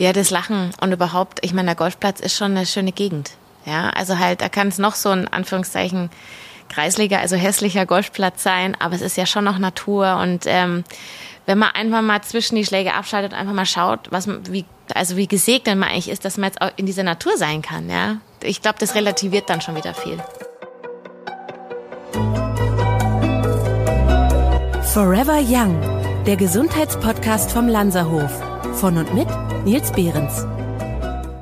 Ja, das Lachen und überhaupt, ich meine, der Golfplatz ist schon eine schöne Gegend. Ja, also halt, da kann es noch so ein Anführungszeichen kreisliger, also hässlicher Golfplatz sein, aber es ist ja schon noch Natur und ähm, wenn man einfach mal zwischen die Schläge abschaltet und einfach mal schaut, was wie also wie gesegnet man eigentlich ist, dass man jetzt auch in dieser Natur sein kann, ja. Ich glaube, das relativiert dann schon wieder viel. Forever Young, der Gesundheitspodcast vom Lanzerhof. Von und mit Nils Behrens.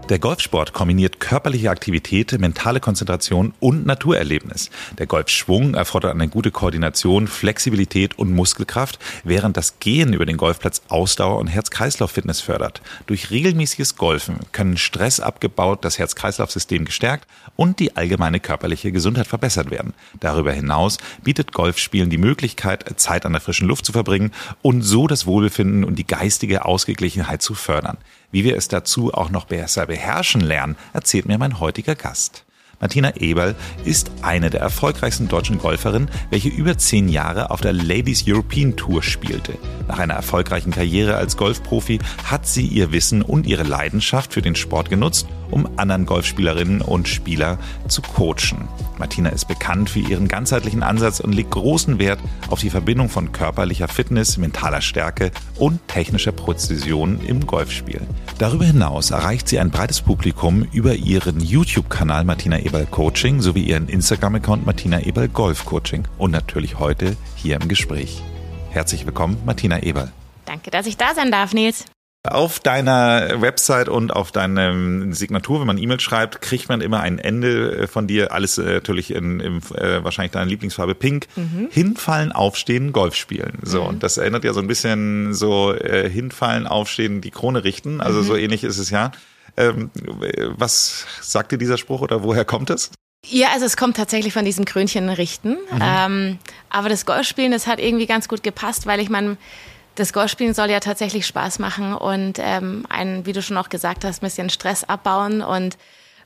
Der Golfsport kombiniert körperliche Aktivität, mentale Konzentration und Naturerlebnis. Der Golfschwung erfordert eine gute Koordination, Flexibilität und Muskelkraft, während das Gehen über den Golfplatz Ausdauer und Herz-Kreislauf-Fitness fördert. Durch regelmäßiges Golfen können Stress abgebaut, das Herz-Kreislauf-System gestärkt und die allgemeine körperliche Gesundheit verbessert werden. Darüber hinaus bietet Golfspielen die Möglichkeit, Zeit an der frischen Luft zu verbringen und so das Wohlbefinden und die geistige Ausgeglichenheit zu fördern. Wie wir es dazu auch noch besser beherrschen lernen, erzählt mir mein heutiger Gast. Martina Eberl ist eine der erfolgreichsten deutschen Golferinnen, welche über zehn Jahre auf der Ladies European Tour spielte. Nach einer erfolgreichen Karriere als Golfprofi hat sie ihr Wissen und ihre Leidenschaft für den Sport genutzt, um anderen Golfspielerinnen und Spieler zu coachen. Martina ist bekannt für ihren ganzheitlichen Ansatz und legt großen Wert auf die Verbindung von körperlicher Fitness, mentaler Stärke und technischer Präzision im Golfspiel. Darüber hinaus erreicht sie ein breites Publikum über ihren YouTube-Kanal Martina Eberl Coaching sowie ihren Instagram-Account Martina Eberl Golf Coaching und natürlich heute hier im Gespräch. Herzlich willkommen, Martina Eberl. Danke, dass ich da sein darf, Nils. Auf deiner Website und auf deiner Signatur, wenn man E-Mail schreibt, kriegt man immer ein Ende äh, von dir. Alles äh, natürlich in, in äh, wahrscheinlich deiner Lieblingsfarbe Pink. Mhm. Hinfallen, aufstehen, Golf spielen. So, mhm. und das erinnert ja so ein bisschen so äh, hinfallen, aufstehen, die Krone richten. Also mhm. so ähnlich ist es ja. Ähm, was sagt dir dieser Spruch oder woher kommt es? Ja, also es kommt tatsächlich von diesem Krönchen richten. Mhm. Ähm, aber das Golfspielen, das hat irgendwie ganz gut gepasst, weil ich meine, das Golfspielen soll ja tatsächlich Spaß machen und ähm, einen, wie du schon auch gesagt hast, ein bisschen Stress abbauen. Und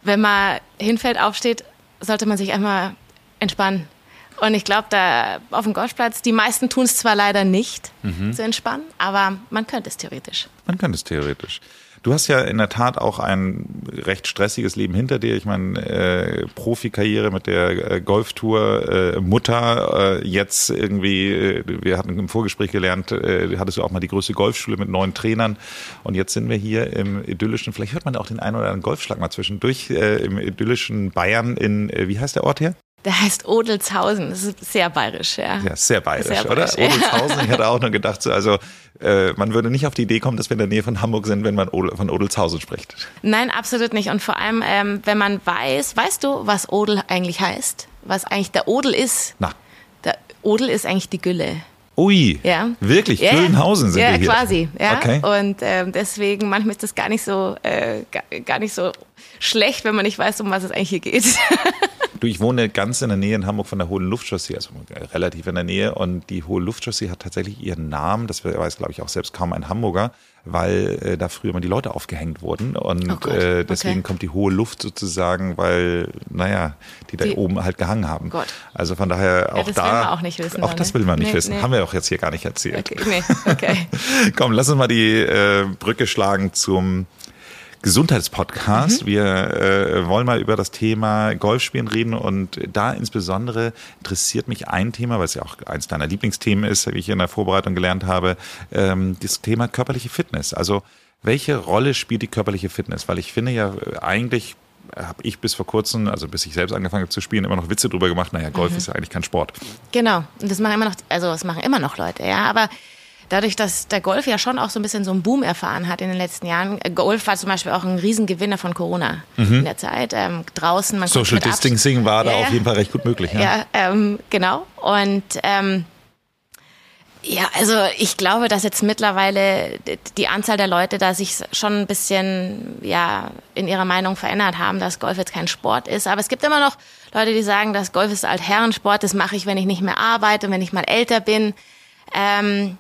wenn man hinfällt, aufsteht, sollte man sich einmal entspannen. Und ich glaube, da auf dem Golfplatz, die meisten tun es zwar leider nicht, mhm. zu entspannen, aber man könnte es theoretisch. Man könnte es theoretisch. Du hast ja in der Tat auch ein recht stressiges Leben hinter dir. Ich meine, äh, Profikarriere mit der äh, Golftour, äh, Mutter, äh, jetzt irgendwie, äh, wir hatten im Vorgespräch gelernt, äh, hattest du auch mal die größte Golfschule mit neun Trainern. Und jetzt sind wir hier im idyllischen, vielleicht hört man auch den einen oder anderen Golfschlag mal zwischendurch, äh, im idyllischen Bayern in, äh, wie heißt der Ort hier? Der heißt Odelshausen. Das ist sehr bayerisch, ja. Ja, sehr bayerisch, sehr bayerisch oder? Ja. Odelshausen. Ich hatte auch nur gedacht, so, also äh, man würde nicht auf die Idee kommen, dass wir in der Nähe von Hamburg sind, wenn man von Odelshausen spricht. Nein, absolut nicht. Und vor allem, ähm, wenn man weiß, weißt du, was Odel eigentlich heißt? Was eigentlich der Odel ist? Na. Der Odel ist eigentlich die Gülle. Ui, ja. wirklich, ja. Güllenhausen sind ja, wir hier. Ja, quasi. Ja. Okay. Und ähm, deswegen, manchmal ist das gar nicht so, äh, gar, gar nicht so schlecht, wenn man nicht weiß, um was es eigentlich hier geht. Du, ich wohne ganz in der Nähe in Hamburg von der Hohen Luftchaussee, also relativ in der Nähe. Und die Hohe Luftchaussee hat tatsächlich ihren Namen, das weiß, glaube ich, auch selbst kaum ein Hamburger, weil äh, da früher mal die Leute aufgehängt wurden. Und oh äh, deswegen okay. kommt die hohe Luft sozusagen, weil, naja, die da die, oben halt gehangen haben. Gott. Also von daher auch ja, das da. Das will man auch nicht wissen. Auch dann, das will man nicht nee, wissen. Nee. Haben wir auch jetzt hier gar nicht erzählt. Okay, nee, okay. Komm, lass uns mal die äh, Brücke schlagen zum Gesundheitspodcast. Mhm. Wir äh, wollen mal über das Thema Golfspielen reden und da insbesondere interessiert mich ein Thema, weil es ja auch eins deiner Lieblingsthemen ist, wie ich in der Vorbereitung gelernt habe, ähm, das Thema körperliche Fitness. Also welche Rolle spielt die körperliche Fitness? Weil ich finde ja eigentlich habe ich bis vor kurzem, also bis ich selbst angefangen habe zu spielen, immer noch Witze drüber gemacht. Naja, Golf mhm. ist ja eigentlich kein Sport. Genau, und das machen immer noch, also das machen immer noch Leute, ja. Aber dadurch, dass der Golf ja schon auch so ein bisschen so einen Boom erfahren hat in den letzten Jahren. Golf war zum Beispiel auch ein Riesengewinner von Corona mhm. in der Zeit. Ähm, draußen, man Social Distancing war da ja, auf jeden Fall recht gut möglich. Ja, ja ähm, genau. Und ähm, ja, also ich glaube, dass jetzt mittlerweile die Anzahl der Leute da sich schon ein bisschen ja in ihrer Meinung verändert haben, dass Golf jetzt kein Sport ist. Aber es gibt immer noch Leute, die sagen, dass Golf ist halt Herrensport, das mache ich, wenn ich nicht mehr arbeite und wenn ich mal älter bin. Ähm,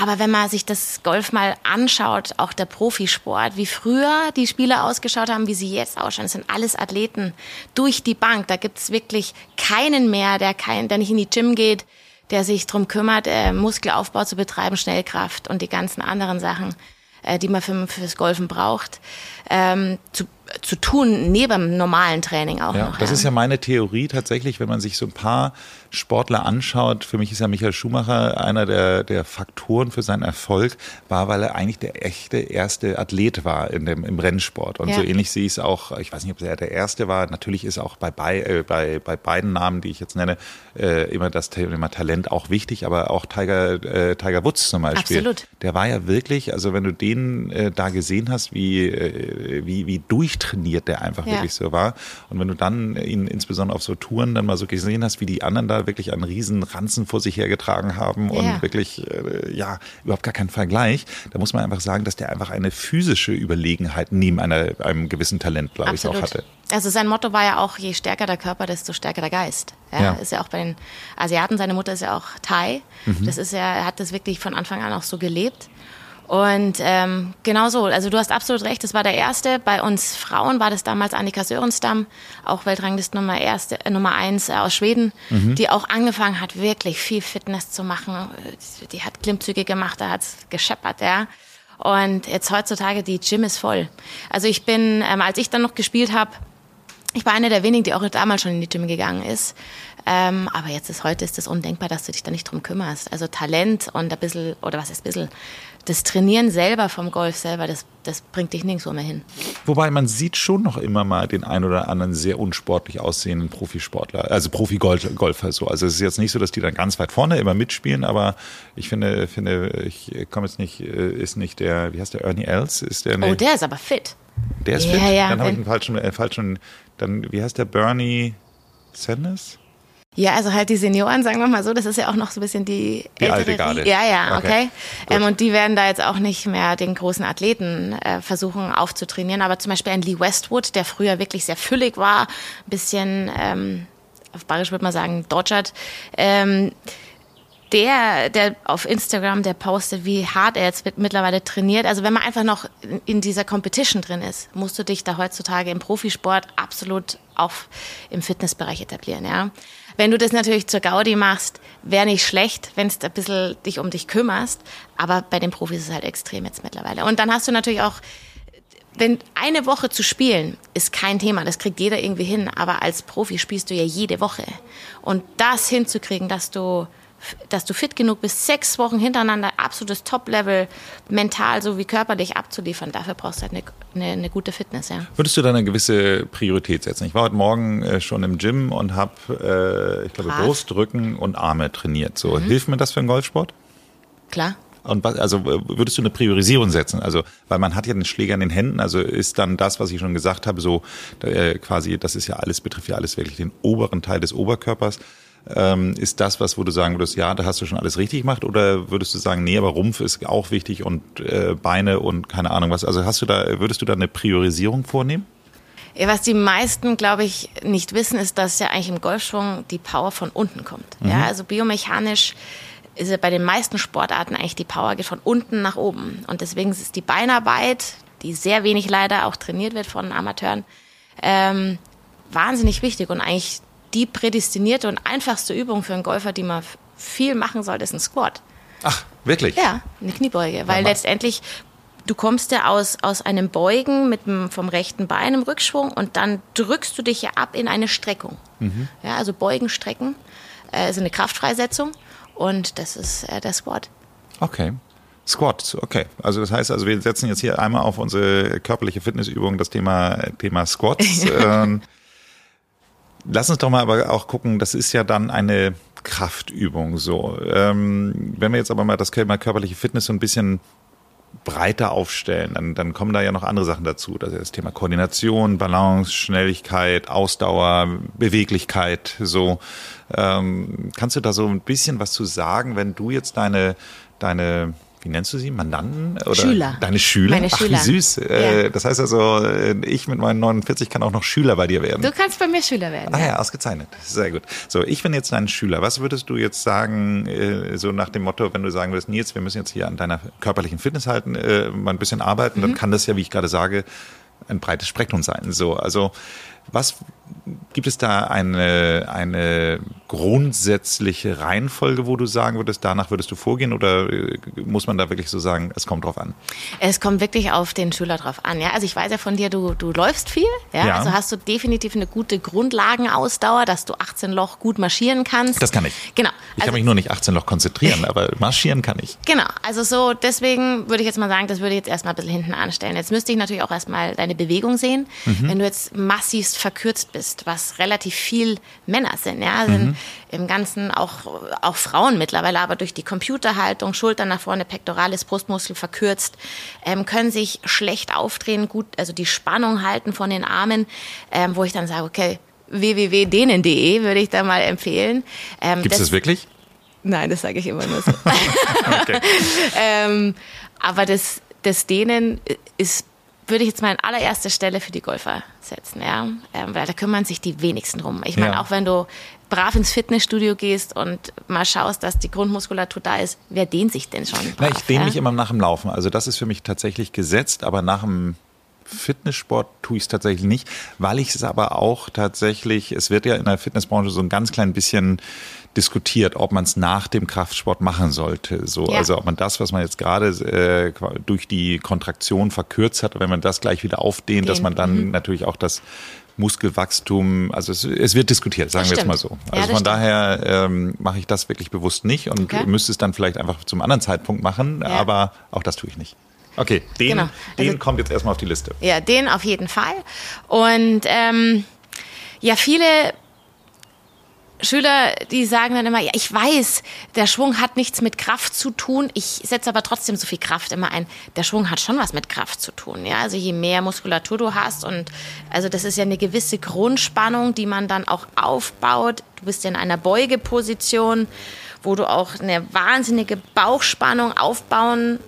aber wenn man sich das Golf mal anschaut, auch der Profisport, wie früher die Spieler ausgeschaut haben, wie sie jetzt ausschauen, das sind alles Athleten durch die Bank. Da gibt's wirklich keinen mehr, der, kein, der nicht in die Gym geht, der sich drum kümmert, äh, Muskelaufbau zu betreiben, Schnellkraft und die ganzen anderen Sachen. äh, die man für, fürs Golfen braucht, ähm, zu, zu tun, neben dem normalen Training auch ja, noch. Das ist ja meine Theorie tatsächlich, wenn man sich so ein paar Sportler anschaut. Für mich ist ja Michael Schumacher einer der, der Faktoren für seinen Erfolg, war, weil er eigentlich der echte erste Athlet war in dem, im Rennsport. Und Ja. so ähnlich sehe ich es auch, ich weiß nicht, ob er der erste war. Natürlich ist auch bei, bei, äh, bei, bei beiden Namen, die ich jetzt nenne, äh, immer das Thema Talent auch wichtig, aber auch Tiger, äh, Tiger Woods zum Beispiel. Absolut. Der war ja wirklich, also wenn du den äh, da gesehen hast, wie, äh, wie, wie durchtrainiert der einfach Ja. wirklich so war. Und wenn du dann ihn insbesondere auf so Touren dann mal so gesehen hast, wie die anderen da wirklich einen riesen Ranzen vor sich hergetragen haben Ja. und wirklich, äh, ja, überhaupt gar keinen Vergleich, da muss man einfach sagen, dass der einfach eine physische Überlegenheit neben einer, einem gewissen Talent, glaube ich, auch hatte. Also sein Motto war ja auch, je stärker der Körper, desto stärker der Geist. Ja, Ja. Ist ja auch bei den Asiaten, seine Mutter ist ja auch Thai. Mhm. Das ist ja, er hat das wirklich von Anfang an auch so gelebt. Und ähm, genau so, also du hast absolut recht, das war der erste. Bei uns Frauen war das damals Annika Sörenstam, auch Weltranglist Nummer, erste, äh, Nummer eins äh, aus Schweden, Mhm. die auch angefangen hat, wirklich viel Fitness zu machen. Äh, Die hat Klimmzüge gemacht, da hat's gescheppert, ja. Und jetzt heutzutage, die Gym ist voll. Also ich bin, ähm, als ich dann noch gespielt habe, ich war eine der wenigen, die auch damals schon in die Gym gegangen ist. Ähm, aber jetzt ist heute ist es undenkbar, dass du dich da nicht drum kümmerst. Also Talent und ein bisschen, oder was ist ein bisschen, das Trainieren selber vom Golf selber, das, das bringt dich nirgendwo mehr hin. Wobei man sieht schon noch immer mal den ein oder anderen sehr unsportlich aussehenden Profisportler, also Profi-Golfer so. Also es ist jetzt nicht so, dass die dann ganz weit vorne immer mitspielen, aber ich finde, finde, ich komme jetzt nicht, äh, ist nicht der, wie heißt der, Ernie Els? Ist der, Oh, der ist aber fit. der ist Ja, fit? ja, dann habe ich einen falschen, äh, falschen, dann, wie heißt der, Bernie Sanders? Ja, also halt die Senioren, sagen wir mal so, das ist ja auch noch so ein bisschen die, Die ältere alte Garde. Ja, ja, Okay, okay. ähm, und die werden da jetzt auch nicht mehr den großen Athleten äh, versuchen aufzutrainieren. Aber zum Beispiel ein Lee Westwood, der früher wirklich sehr füllig war, ein bisschen, ähm, auf Bayerisch würde man sagen, dodgert, ähm, der, der auf Instagram, der postet, wie hart er jetzt mit- mittlerweile trainiert. Also wenn man einfach noch in, in dieser Competition drin ist, musst du dich da heutzutage im Profisport absolut auch im Fitnessbereich etablieren, ja. Wenn du das natürlich zur Gaudi machst, wäre nicht schlecht, wenn du ein bisschen dich um dich kümmerst. Aber bei den Profis ist es halt extrem jetzt mittlerweile. Und dann hast du natürlich auch wenn eine Woche zu spielen, ist kein Thema, das kriegt jeder irgendwie hin, aber als Profi spielst du ja jede Woche. Und das hinzukriegen, dass du, dass du fit genug bist, sechs Wochen hintereinander absolutes Top-Level, mental sowie körperlich abzuliefern, dafür brauchst du halt eine, eine, eine gute Fitness, ja. Würdest du da eine gewisse Priorität setzen? Ich war heute Morgen äh, schon im Gym und habe, äh, ich glaube. Brust, Rücken und Arme trainiert. So, Mhm. hilft mir das für einen Golfsport? Klar. Und was, also würdest du eine Priorisierung setzen? Also, weil man hat ja den Schläger in den Händen, also ist dann das, was ich schon gesagt habe, so äh, quasi, das ist ja alles, betrifft ja alles wirklich den oberen Teil des Oberkörpers. Ähm, ist das was, wo du sagen würdest, ja, da hast du schon alles richtig gemacht? Oder würdest du sagen, nee, aber Rumpf ist auch wichtig und äh, Beine und keine Ahnung was? Also hast du da, würdest du da eine Priorisierung vornehmen? Ja, was die meisten, glaube ich, nicht wissen, ist, dass ja eigentlich im Golfschwung die Power von unten kommt. Ja, also biomechanisch ist ja bei den meisten Sportarten eigentlich die Power geht von unten nach oben. Und deswegen ist die Beinarbeit, die sehr wenig leider auch trainiert wird von Amateuren, ähm, wahnsinnig wichtig und eigentlich die prädestinierte und einfachste Übung für einen Golfer, die man viel machen sollte, ist ein Squat. Ach, wirklich? Ja, eine Kniebeuge, weil ma- letztendlich du kommst ja aus, aus einem Beugen mit dem, vom rechten Bein im Rückschwung und dann drückst du dich ja ab in eine Streckung. Ja, also Beugen, Strecken äh, ist eine Kraftfreisetzung und das ist äh, der Squat. Okay. Squat, okay. Also das heißt, also wir setzen jetzt hier einmal auf unsere körperliche Fitnessübung das Thema, Thema Squats. ähm, lass uns doch mal aber auch gucken, das ist ja dann eine Kraftübung so. Ähm, wenn wir jetzt aber mal das Thema körperliche Fitness so ein bisschen breiter aufstellen, dann, dann kommen da ja noch andere Sachen dazu. Das das Thema Koordination, Balance, Schnelligkeit, Ausdauer, Beweglichkeit. So ähm, kannst du da so ein bisschen was zu sagen, wenn du jetzt deine deine wie nennst du sie? Mandanten? Oder Schüler. Deine Schüler? Meine Ach, Schüler. wie süß. Äh, Ja. das heißt also, äh, ich mit meinen 49 kann auch noch Schüler bei dir werden. Du kannst bei mir Schüler werden. Ah ja, ausgezeichnet. Sehr gut. So, ich bin jetzt dein Schüler. Was würdest du jetzt sagen, äh, so nach dem Motto, wenn du sagen würdest, Nils, wir müssen jetzt hier an deiner körperlichen Fitness halten, mal ein bisschen arbeiten, dann kann das ja, wie ich gerade sage, ein breites Spektrum sein. So, also was Gibt es da eine, eine grundsätzliche Reihenfolge, wo du sagen würdest, danach würdest du vorgehen oder äh, muss man da wirklich so sagen, es kommt drauf an? Es kommt wirklich auf den Schüler drauf an. Ja? Also ich weiß ja von dir, du, du läufst viel. Ja? ja. Also hast du definitiv eine gute Grundlagenausdauer, dass du 18 Loch gut marschieren kannst. Das kann ich. Genau. Ich also, kann mich nur nicht 18 Loch konzentrieren, aber marschieren kann ich. Genau. Also so, deswegen würde ich jetzt mal sagen, das würde ich jetzt erstmal ein bisschen hinten anstellen. Jetzt müsste ich natürlich auch erstmal deine Bewegung sehen. Mhm. Wenn du jetzt massivst verkürzt bist, was relativ viel Männer sind, ja, sind mhm. im Ganzen auch, auch Frauen mittlerweile, aber durch die Computerhaltung, Schultern nach vorne, Pektoralis, Brustmuskel verkürzt, ähm, können sich schlecht aufdrehen, gut, also die Spannung halten von den Armen, ähm, wo ich dann sage, okay, www.denen.de würde ich da mal empfehlen. Ähm, Gibt es das, das wirklich? Nein, das sage ich immer nur so. okay. ähm, aber das, das Dehnen ist würde ich jetzt mal an allererster Stelle für die Golfer setzen, ja, ähm, weil da kümmern sich die wenigsten drum. Ich meine, ja. auch wenn du brav ins Fitnessstudio gehst und mal schaust, dass die Grundmuskulatur da ist, wer dehnt sich denn schon? Brav, Na, ich dehne ja? mich immer nach dem Laufen. Also das ist für mich tatsächlich gesetzt, aber nach dem Fitnesssport tue ich es tatsächlich nicht, weil ich es aber auch tatsächlich, es wird ja in der Fitnessbranche so ein ganz klein bisschen diskutiert, ob man es nach dem Kraftsport machen sollte. So, ja. Also ob man das, was man jetzt gerade äh, durch die Kontraktion verkürzt hat, wenn man das gleich wieder aufdehnt, Den. dass man dann mhm. natürlich auch das Muskelwachstum, also es, es wird diskutiert, sagen wir jetzt mal so. Also ja, von stimmt. daher ähm, mache ich das wirklich bewusst nicht und okay. müsste es dann vielleicht einfach zum anderen Zeitpunkt machen, ja. aber auch das tue ich nicht. Okay, den, genau. den also, kommt jetzt erstmal auf die Liste. Ja, den auf jeden Fall. Und ähm, ja, viele Schüler, die sagen dann immer, ja, ich weiß, der Schwung hat nichts mit Kraft zu tun. Ich setze aber trotzdem so viel Kraft immer ein. Der Schwung hat schon was mit Kraft zu tun. Ja, also je mehr Muskulatur du hast und also das ist ja eine gewisse Grundspannung, die man dann auch aufbaut. Du bist ja in einer Beugeposition, wo du auch eine wahnsinnige Bauchspannung aufbauen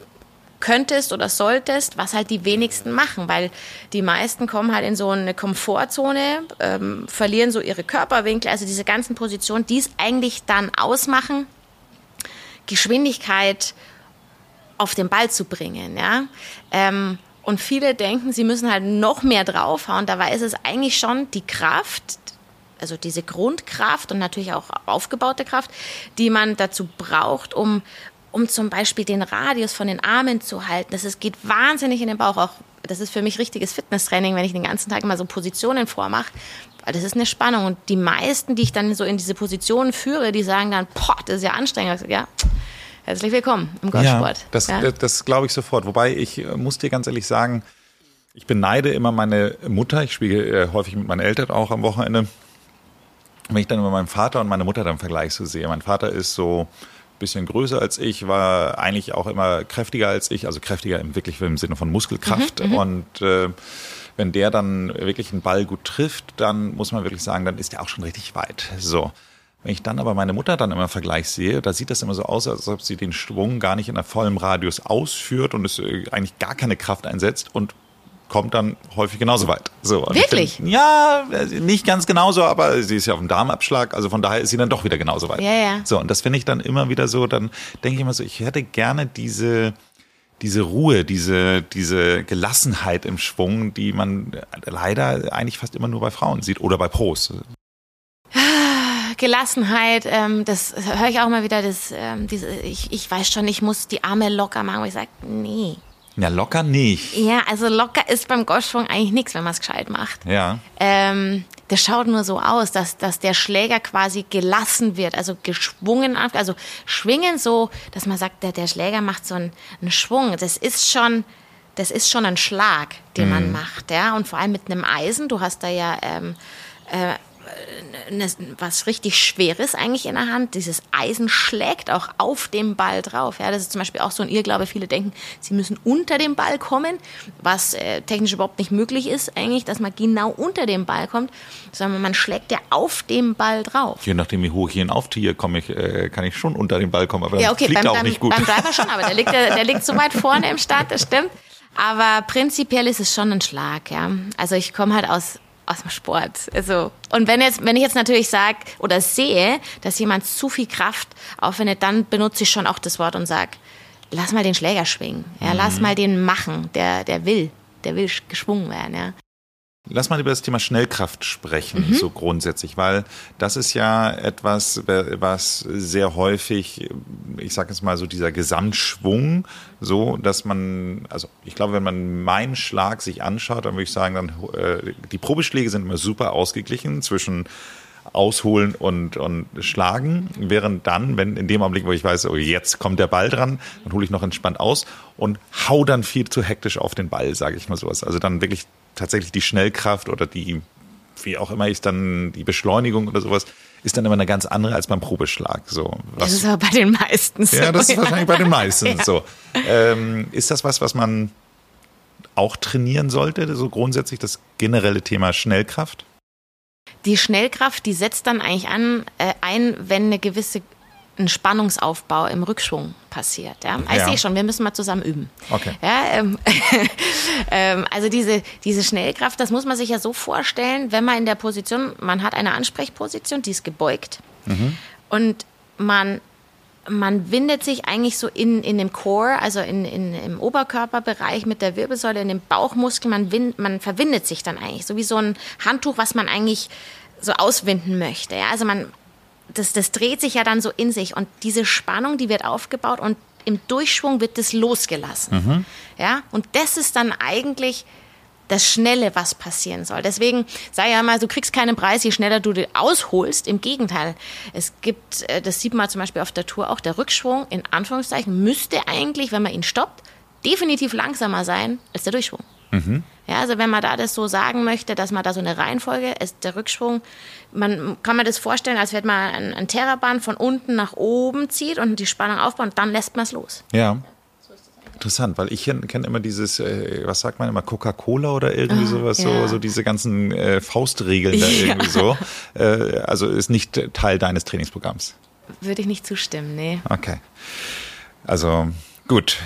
könntest oder solltest, was halt die wenigsten machen, weil die meisten kommen halt in so eine Komfortzone, ähm, verlieren so ihre Körperwinkel, also diese ganzen Positionen, die es eigentlich dann ausmachen, Geschwindigkeit auf den Ball zu bringen, ja. Ähm, und viele denken, sie müssen halt noch mehr draufhauen. Dabei ist es eigentlich schon die Kraft, also diese Grundkraft und natürlich auch aufgebaute Kraft, die man dazu braucht, um, um zum Beispiel den Radius von den Armen zu halten. Das ist, geht wahnsinnig in den Bauch. Auch das ist für mich richtiges Fitnesstraining, wenn ich den ganzen Tag immer so Positionen vormache. Weil das ist eine Spannung. Und die meisten, die ich dann so in diese Positionen führe, die sagen dann, boah, das ist ja anstrengend. Ja, herzlich willkommen im Golfsport. Ja, das, ja? das, das glaube ich sofort. Wobei ich äh, muss dir ganz ehrlich sagen, ich beneide immer meine Mutter. Ich spiele äh, häufig mit meinen Eltern auch am Wochenende. Wenn ich dann immer meinen Vater und meine Mutter dann vergleiche so sehe. Mein Vater ist so bisschen größer als ich, war eigentlich auch immer kräftiger als ich, also kräftiger im wirklich im Sinne von Muskelkraft. Mhm, mhm, und äh, wenn der dann wirklich einen Ball gut trifft, dann muss man wirklich sagen, dann ist der auch schon richtig weit. So. Wenn ich dann aber meine Mutter dann immer im Vergleich sehe, da sieht das immer so aus, als ob sie den Schwung gar nicht in einem vollen Radius ausführt und es äh, eigentlich gar keine Kraft einsetzt und kommt dann häufig genauso weit. So, Wirklich? Find, ja, nicht ganz genauso, aber sie ist ja auf dem Darmabschlag, also von daher ist sie dann doch wieder genauso weit. Ja, ja. So, und das finde ich dann immer wieder so, dann denke ich immer so, ich hätte gerne diese, diese Ruhe, diese, diese Gelassenheit im Schwung, die man leider eigentlich fast immer nur bei Frauen sieht oder bei Pros. Gelassenheit, ähm, das höre ich auch mal wieder, das, ähm, diese, ich, ich weiß schon, ich muss die Arme locker machen, wo ich sage, nee, ja, locker nicht. Ja, also locker ist beim Golfschwung eigentlich nichts, wenn man es gescheit macht. Ja. Ähm, das schaut nur so aus, dass, dass der Schläger quasi gelassen wird, also geschwungen, also schwingen so, dass man sagt, der, der Schläger macht so einen, einen Schwung. Das ist schon, das ist schon ein Schlag, den mhm. man macht, ja. Und vor allem mit einem Eisen, du hast da ja ähm, äh, äh, was richtig Schweres eigentlich in der Hand. Dieses Eisen schlägt auch auf dem Ball drauf. Ja, das ist zum Beispiel auch so ein Irrglaube. Viele denken, sie müssen unter dem Ball kommen, was äh, technisch überhaupt nicht möglich ist eigentlich, dass man genau unter dem Ball kommt, sondern man schlägt ja auf dem Ball drauf. Je nachdem, wie hoch ich ihn aufziehe, komme ich, äh, kann ich schon unter den Ball kommen, aber ja, okay, fliegt beim, auch nicht gut. Beim Driver schon, aber der liegt, der, der liegt so weit vorne im Start, das stimmt. Aber prinzipiell ist es schon ein Schlag, ja. Also ich komme halt aus aus dem Sport. Also, und wenn jetzt, wenn ich jetzt natürlich sage oder sehe, dass jemand zu viel Kraft aufwendet, dann benutze ich schon auch das Wort und sage, lass mal den Schläger schwingen. Ja, mhm. lass mal den machen. Der, der will, der will geschwungen werden, ja. Lass mal über das Thema Schnellkraft sprechen, mhm. so grundsätzlich, weil das ist ja etwas, was sehr häufig, ich sage jetzt mal so dieser Gesamtschwung, so dass man, also ich glaube, wenn man meinen Schlag sich anschaut, dann würde ich sagen, dann äh, die Probeschläge sind immer super ausgeglichen zwischen ausholen und, und schlagen, während dann, wenn in dem Augenblick, wo ich weiß, oh, jetzt kommt der Ball dran, dann hole ich noch entspannt aus und hau dann viel zu hektisch auf den Ball, sage ich mal sowas. Also dann wirklich tatsächlich die Schnellkraft oder die, wie auch immer ich dann, die Beschleunigung oder sowas, ist dann immer eine ganz andere als beim Probeschlag. So, was, das ist aber bei den meisten so. Ja, das ist wahrscheinlich bei den meisten ja. so. Ähm, ist das was, was man auch trainieren sollte, so grundsätzlich das generelle Thema Schnellkraft? Die Schnellkraft, die setzt dann eigentlich an, äh, ein, wenn eine gewisse ein Spannungsaufbau im Rückschwung passiert. Ja? Ich ja. sehe schon, wir müssen mal zusammen üben. Okay. Ja, ähm, ähm, also diese, diese Schnellkraft, das muss man sich ja so vorstellen, wenn man in der Position, man hat eine Ansprechposition, die ist gebeugt mhm. und man man windet sich eigentlich so in, in dem Core, also in, in, im Oberkörperbereich mit der Wirbelsäule, in dem Bauchmuskel, man, wind, man verwindet sich dann eigentlich, so wie so ein Handtuch, was man eigentlich so auswinden möchte. Ja? Also man, das, das dreht sich ja dann so in sich und diese Spannung, die wird aufgebaut und im Durchschwung wird das losgelassen. Mhm. Ja, und das ist dann eigentlich das Schnelle, was passieren soll. Deswegen sei ja mal, du kriegst keinen Preis, je schneller du den ausholst. Im Gegenteil, es gibt, äh, das sieht man zum Beispiel auf der Tour auch, der Rückschwung in Anführungszeichen müsste eigentlich, wenn man ihn stoppt, definitiv langsamer sein als der Durchschwung. Mhm. Ja, also wenn man da das so sagen möchte, dass man da so eine Reihenfolge ist, der Rückschwung, man kann man das vorstellen, als wenn man ein, ein Terraband von unten nach oben zieht und die Spannung aufbaut und dann lässt man es los. Ja. Interessant, weil ich kenne immer dieses, äh, was sagt man immer, Coca-Cola oder irgendwie ah, sowas, ja. so, so diese ganzen äh, Faustregeln da ja. irgendwie so. Äh, also ist nicht Teil deines Trainingsprogramms. Würde ich nicht zustimmen, nee. Okay. Also gut.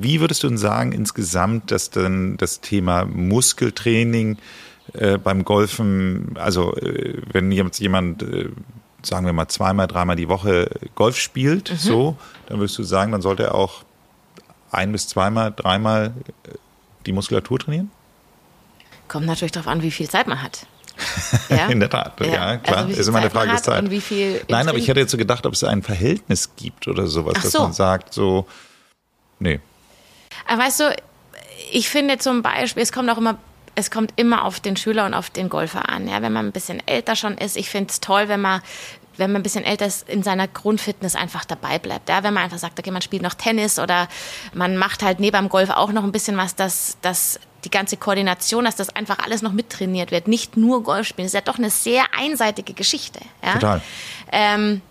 Wie würdest du denn sagen insgesamt, dass dann das Thema Muskeltraining äh, beim Golfen, also äh, wenn jetzt jemand, äh, sagen wir mal zweimal, dreimal die Woche Golf spielt, mhm. so, dann würdest du sagen, dann sollte er auch ein bis zweimal, dreimal die Muskulatur trainieren? Kommt natürlich darauf an, wie viel Zeit man hat. Ja? In der Tat, ja, ja klar. Also ist immer eine Frage des Zeit. Nein, aber ich hätte jetzt so gedacht, ob es ein Verhältnis gibt oder sowas, Ach dass so. man sagt, so, nee. Aber weißt du, ich finde zum Beispiel, es kommt auch immer es kommt immer auf den Schüler und auf den Golfer an. Ja, wenn man ein bisschen älter schon ist, ich finde es toll, wenn man wenn man ein bisschen älter ist, in seiner Grundfitness einfach dabei bleibt. Ja, wenn man einfach sagt, okay, man spielt noch Tennis oder man macht halt neben dem Golf auch noch ein bisschen was, dass, dass die ganze Koordination, dass das einfach alles noch mittrainiert wird. Nicht nur Golf spielen. Das ist ja doch eine sehr einseitige Geschichte. Ja? Total. Ähm,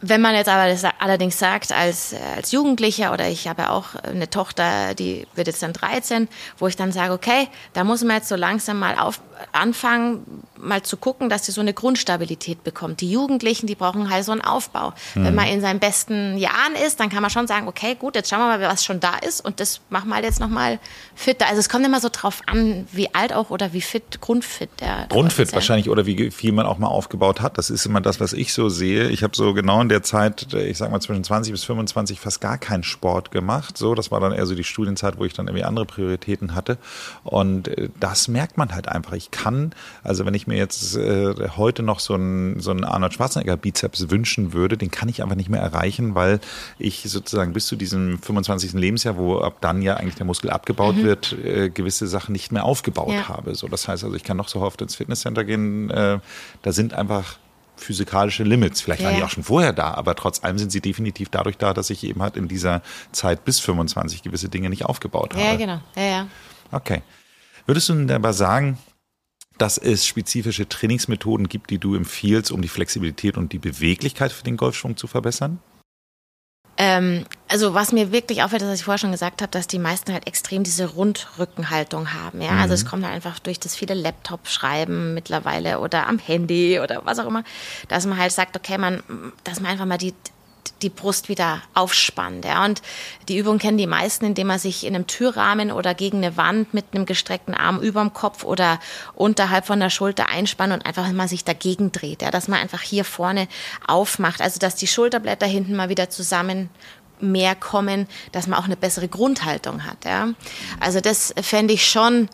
wenn man jetzt aber das allerdings sagt, als, als Jugendlicher oder ich habe auch eine Tochter, die wird jetzt dann 13, wo ich dann sage, okay, da muss man jetzt so langsam mal auf, anfangen, mal zu gucken, dass sie so eine Grundstabilität bekommt. Die Jugendlichen, die brauchen halt so einen Aufbau. Mhm. Wenn man in seinen besten Jahren ist, dann kann man schon sagen, okay, gut, jetzt schauen wir mal, was schon da ist und das machen wir halt jetzt nochmal fitter. Also es kommt immer so drauf an, wie alt auch oder wie fit, grundfit der. Grundfit wahrscheinlich oder wie viel man auch mal aufgebaut hat. Das ist immer das, was ich so sehe. Ich habe so genau in der Zeit, ich sag mal zwischen 20 bis 25 fast gar keinen Sport gemacht. So, das war dann eher so die Studienzeit, wo ich dann irgendwie andere Prioritäten hatte. Und äh, das merkt man halt einfach. Ich kann, also wenn ich mir jetzt äh, heute noch so einen so einen Arnold Schwarzenegger Bizeps wünschen würde, den kann ich einfach nicht mehr erreichen, weil ich sozusagen bis zu diesem 25. Lebensjahr, wo ab dann ja eigentlich der Muskel abgebaut mhm. wird, äh, gewisse Sachen nicht mehr aufgebaut ja. habe. So, das heißt also, ich kann noch so oft ins Fitnesscenter gehen, äh, da sind einfach physikalische Limits. Vielleicht waren ja. die auch schon vorher da, aber trotz allem sind sie definitiv dadurch da, dass ich eben halt in dieser Zeit bis 25 gewisse Dinge nicht aufgebaut habe. Ja, genau. Ja, ja. Okay. Würdest du denn aber sagen, dass es spezifische Trainingsmethoden gibt, die du empfiehlst, um die Flexibilität und die Beweglichkeit für den Golfschwung zu verbessern? Ähm, also was mir wirklich auffällt, ist, was ich vorher schon gesagt habe, dass die meisten halt extrem diese Rundrückenhaltung haben. Ja? Mhm. Also es mhm. kommt halt einfach durch das viele Laptop-Schreiben mittlerweile oder am Handy oder was auch immer, dass man halt sagt, okay, man, dass man einfach mal die die Brust wieder aufspannt. Ja. Und die Übung kennen die meisten, indem man sich in einem Türrahmen oder gegen eine Wand mit einem gestreckten Arm überm Kopf oder unterhalb von der Schulter einspannt und einfach mal sich dagegen dreht. Ja. Dass man einfach hier vorne aufmacht. Also dass die Schulterblätter hinten mal wieder zusammen mehr kommen, dass man auch eine bessere Grundhaltung hat. Ja. Also das fände ich schon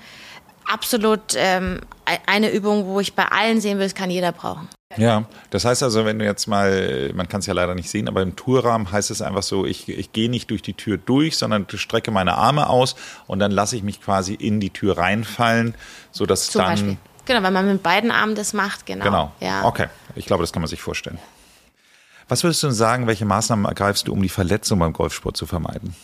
absolut ähm, eine Übung, wo ich bei allen sehen will, kann jeder brauchen. Ja, das heißt also, wenn du jetzt mal, man kann es ja leider nicht sehen, aber im Tourrahmen heißt es einfach so, ich, ich gehe nicht durch die Tür durch, sondern strecke meine Arme aus und dann lasse ich mich quasi in die Tür reinfallen, sodass Zum dann. Beispiel. Genau, wenn man mit beiden Armen das macht, genau. Genau. Ja. Okay, ich glaube, das kann man sich vorstellen. Was würdest du sagen, welche Maßnahmen ergreifst du, um die Verletzung beim Golfsport zu vermeiden?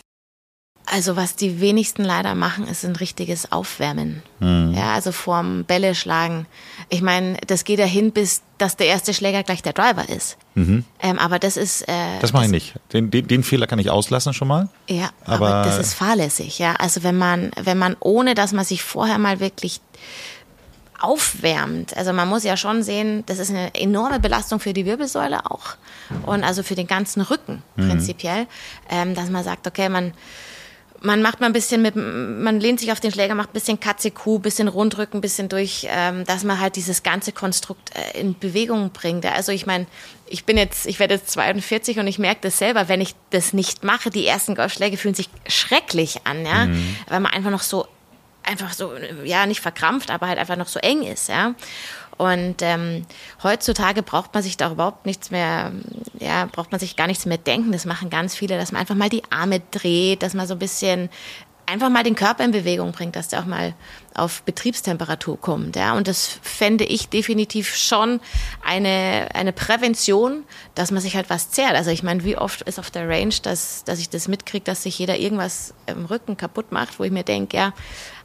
Also was die wenigsten leider machen, ist ein richtiges Aufwärmen. Mhm. Ja, also vorm Bälle schlagen. Ich meine, das geht ja hin, bis dass der erste Schläger gleich der Driver ist. Mhm. Ähm, aber das ist. Äh, das mache ich nicht. Den, den, den, Fehler kann ich auslassen schon mal. Ja, aber, aber das ist fahrlässig. Ja, also wenn man, wenn man ohne, dass man sich vorher mal wirklich aufwärmt. Also man muss ja schon sehen, das ist eine enorme Belastung für die Wirbelsäule auch und also für den ganzen Rücken mhm. prinzipiell, ähm, dass man sagt, okay, man man macht mal ein bisschen mit, man lehnt sich auf den Schläger, macht ein bisschen Katze Kuh, bisschen Rundrücken, bisschen durch, ähm, dass man halt dieses ganze Konstrukt äh, in Bewegung bringt. Also ich meine, ich bin jetzt, ich werde jetzt 42 und ich merke das selber, wenn ich das nicht mache, die ersten Golfschläge fühlen sich schrecklich an, ja, mhm. weil man einfach noch so einfach so, ja, nicht verkrampft, aber halt einfach noch so eng ist, ja. Und ähm, heutzutage braucht man sich da überhaupt nichts mehr, ja, braucht man sich gar nichts mehr denken. Das machen ganz viele, dass man einfach mal die Arme dreht, dass man so ein bisschen einfach mal den Körper in Bewegung bringt, dass der auch mal auf Betriebstemperatur kommt. Ja? Und das fände ich definitiv schon eine, eine Prävention, dass man sich halt was zehrt. Also ich meine, wie oft ist auf der Range, dass, dass ich das mitkriege, dass sich jeder irgendwas im Rücken kaputt macht, wo ich mir denke, ja,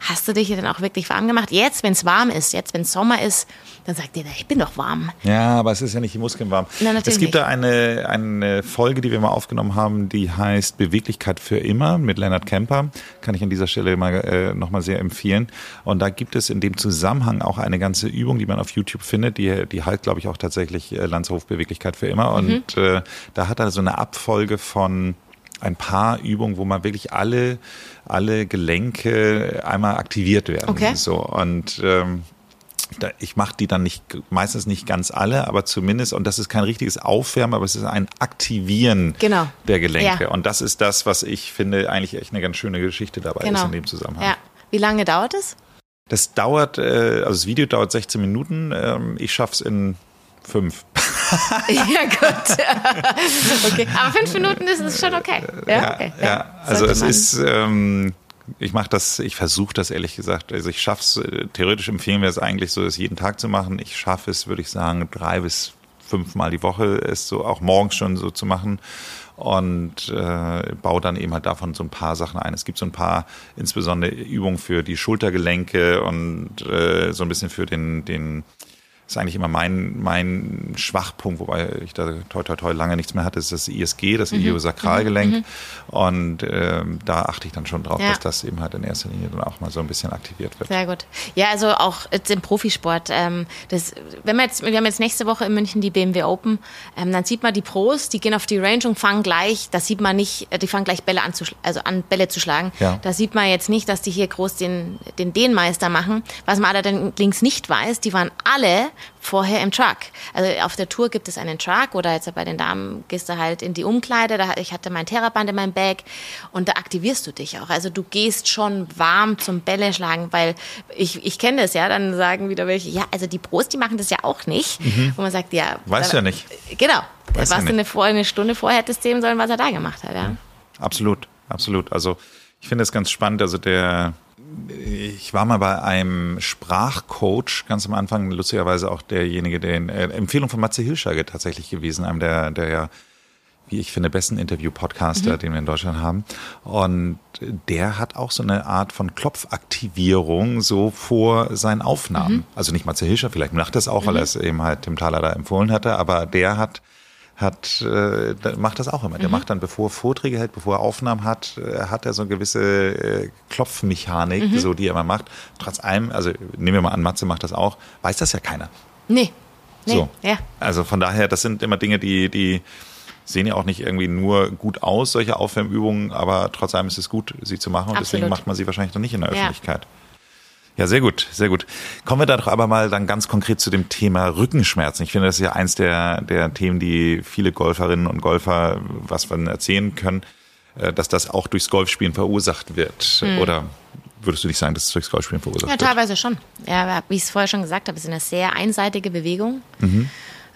hast du dich denn auch wirklich warm gemacht? Jetzt, wenn es warm ist, jetzt, wenn es Sommer ist, dann sagt jeder, ich bin doch warm. Ja, aber es ist ja nicht die Muskeln warm. Nein, es gibt nicht. da eine, eine Folge, die wir mal aufgenommen haben, die heißt Beweglichkeit für immer mit Leonard Kemper. Kann ich an dieser Stelle mal, äh, nochmal sehr empfehlen. Und da gibt es in dem Zusammenhang auch eine ganze Übung, die man auf YouTube findet, die, die heißt, glaube ich, auch tatsächlich äh, Landshof Beweglichkeit für immer. Und mhm. äh, da hat er so eine Abfolge von ein paar Übungen, wo man wirklich alle, alle Gelenke einmal aktiviert werden. Okay. So. Und ähm, ich mache die dann nicht, meistens nicht ganz alle, aber zumindest, und das ist kein richtiges Aufwärmen, aber es ist ein Aktivieren genau. der Gelenke. Ja. Und das ist das, was ich finde, eigentlich echt eine ganz schöne Geschichte dabei genau. ist in dem Zusammenhang. Ja. Wie lange dauert es? Das dauert, äh, also das Video dauert 16 Minuten. Ähm, ich schaff's in fünf. Ja, gut. okay. Aber fünf Minuten ist, ist schon okay. Ja, ja, okay. ja. also es ist, ähm, ich mache das, ich versuche das ehrlich gesagt. Also ich schaffe es, äh, theoretisch empfehlen wir es eigentlich so, es jeden Tag zu machen. Ich schaffe es, würde ich sagen, drei bis fünfmal die Woche, es so auch morgens schon so zu machen und äh, baue dann eben halt davon so ein paar Sachen ein. Es gibt so ein paar insbesondere Übungen für die Schultergelenke und äh, so ein bisschen für den, den ist eigentlich immer mein, mein Schwachpunkt, wobei ich da toi toi toi lange nichts mehr hatte, ist das ISG, das mhm. Iliosakralgelenk. Mhm. Und ähm, da achte ich dann schon drauf, ja. dass das eben halt in erster Linie dann auch mal so ein bisschen aktiviert wird. Sehr gut. Ja, also auch jetzt im Profisport. Ähm, das, wenn wir jetzt, wir haben jetzt nächste Woche in München die BMW Open, ähm, dann sieht man die Pros, die gehen auf die Range und fangen gleich, das sieht man nicht, die fangen gleich Bälle an zu, also an Bälle zu schlagen. Ja. Da sieht man jetzt nicht, dass die hier groß den, den Dehnmeister machen. Was man allerdings nicht weiß, die waren alle vorher im Truck. Also auf der Tour gibt es einen Truck oder jetzt bei den Damen gehst du halt in die Umkleide. Da, ich hatte mein Theraband in meinem Bag und da aktivierst du dich auch. Also du gehst schon warm zum Bälle schlagen, weil ich, ich kenne das ja, dann sagen wieder welche, ja, also die Pros, die machen das ja auch nicht. Mhm. Und man sagt, ja. Weißt du ja nicht. Genau. Weißt was ja du eine, eine Stunde vorher hättest sehen sollen, was er da gemacht hat, ja. Absolut, absolut. Also ich finde es ganz spannend. Also der ich war mal bei einem Sprachcoach ganz am Anfang, lustigerweise auch derjenige, der in äh, Empfehlung von Matze Hilschage tatsächlich gewesen, einem der, der ja, wie ich finde, besten Interview-Podcaster, mhm. den wir in Deutschland haben. Und der hat auch so eine Art von Klopfaktivierung so vor seinen Aufnahmen. Mhm. Also nicht Matze Hilscher, vielleicht macht das auch, mhm. weil er es eben halt Tim Thaler da empfohlen hatte, aber der hat hat, äh, macht das auch immer. Der mhm. macht dann, bevor er Vorträge hält, bevor er Aufnahmen hat, äh, hat er so eine gewisse äh, Klopfmechanik, mhm. so die er immer macht. Trotz allem, also nehmen wir mal an, Matze macht das auch, weiß das ja keiner. Nee. nee. So. Ja. Also von daher, das sind immer Dinge, die, die sehen ja auch nicht irgendwie nur gut aus, solche Aufwärmübungen, aber trotz allem ist es gut, sie zu machen und Absolut. deswegen macht man sie wahrscheinlich noch nicht in der Öffentlichkeit. Ja. Ja, sehr gut, sehr gut. Kommen wir da doch aber mal dann ganz konkret zu dem Thema Rückenschmerzen. Ich finde, das ist ja eins der, der Themen, die viele Golferinnen und Golfer was von erzählen können, äh, dass das auch durchs Golfspielen verursacht wird. Mhm. Oder würdest du nicht sagen, dass es durchs Golfspielen verursacht Ja, wird? teilweise schon. Ja, wie ich es vorher schon gesagt habe, es ist eine sehr einseitige Bewegung. Ähm,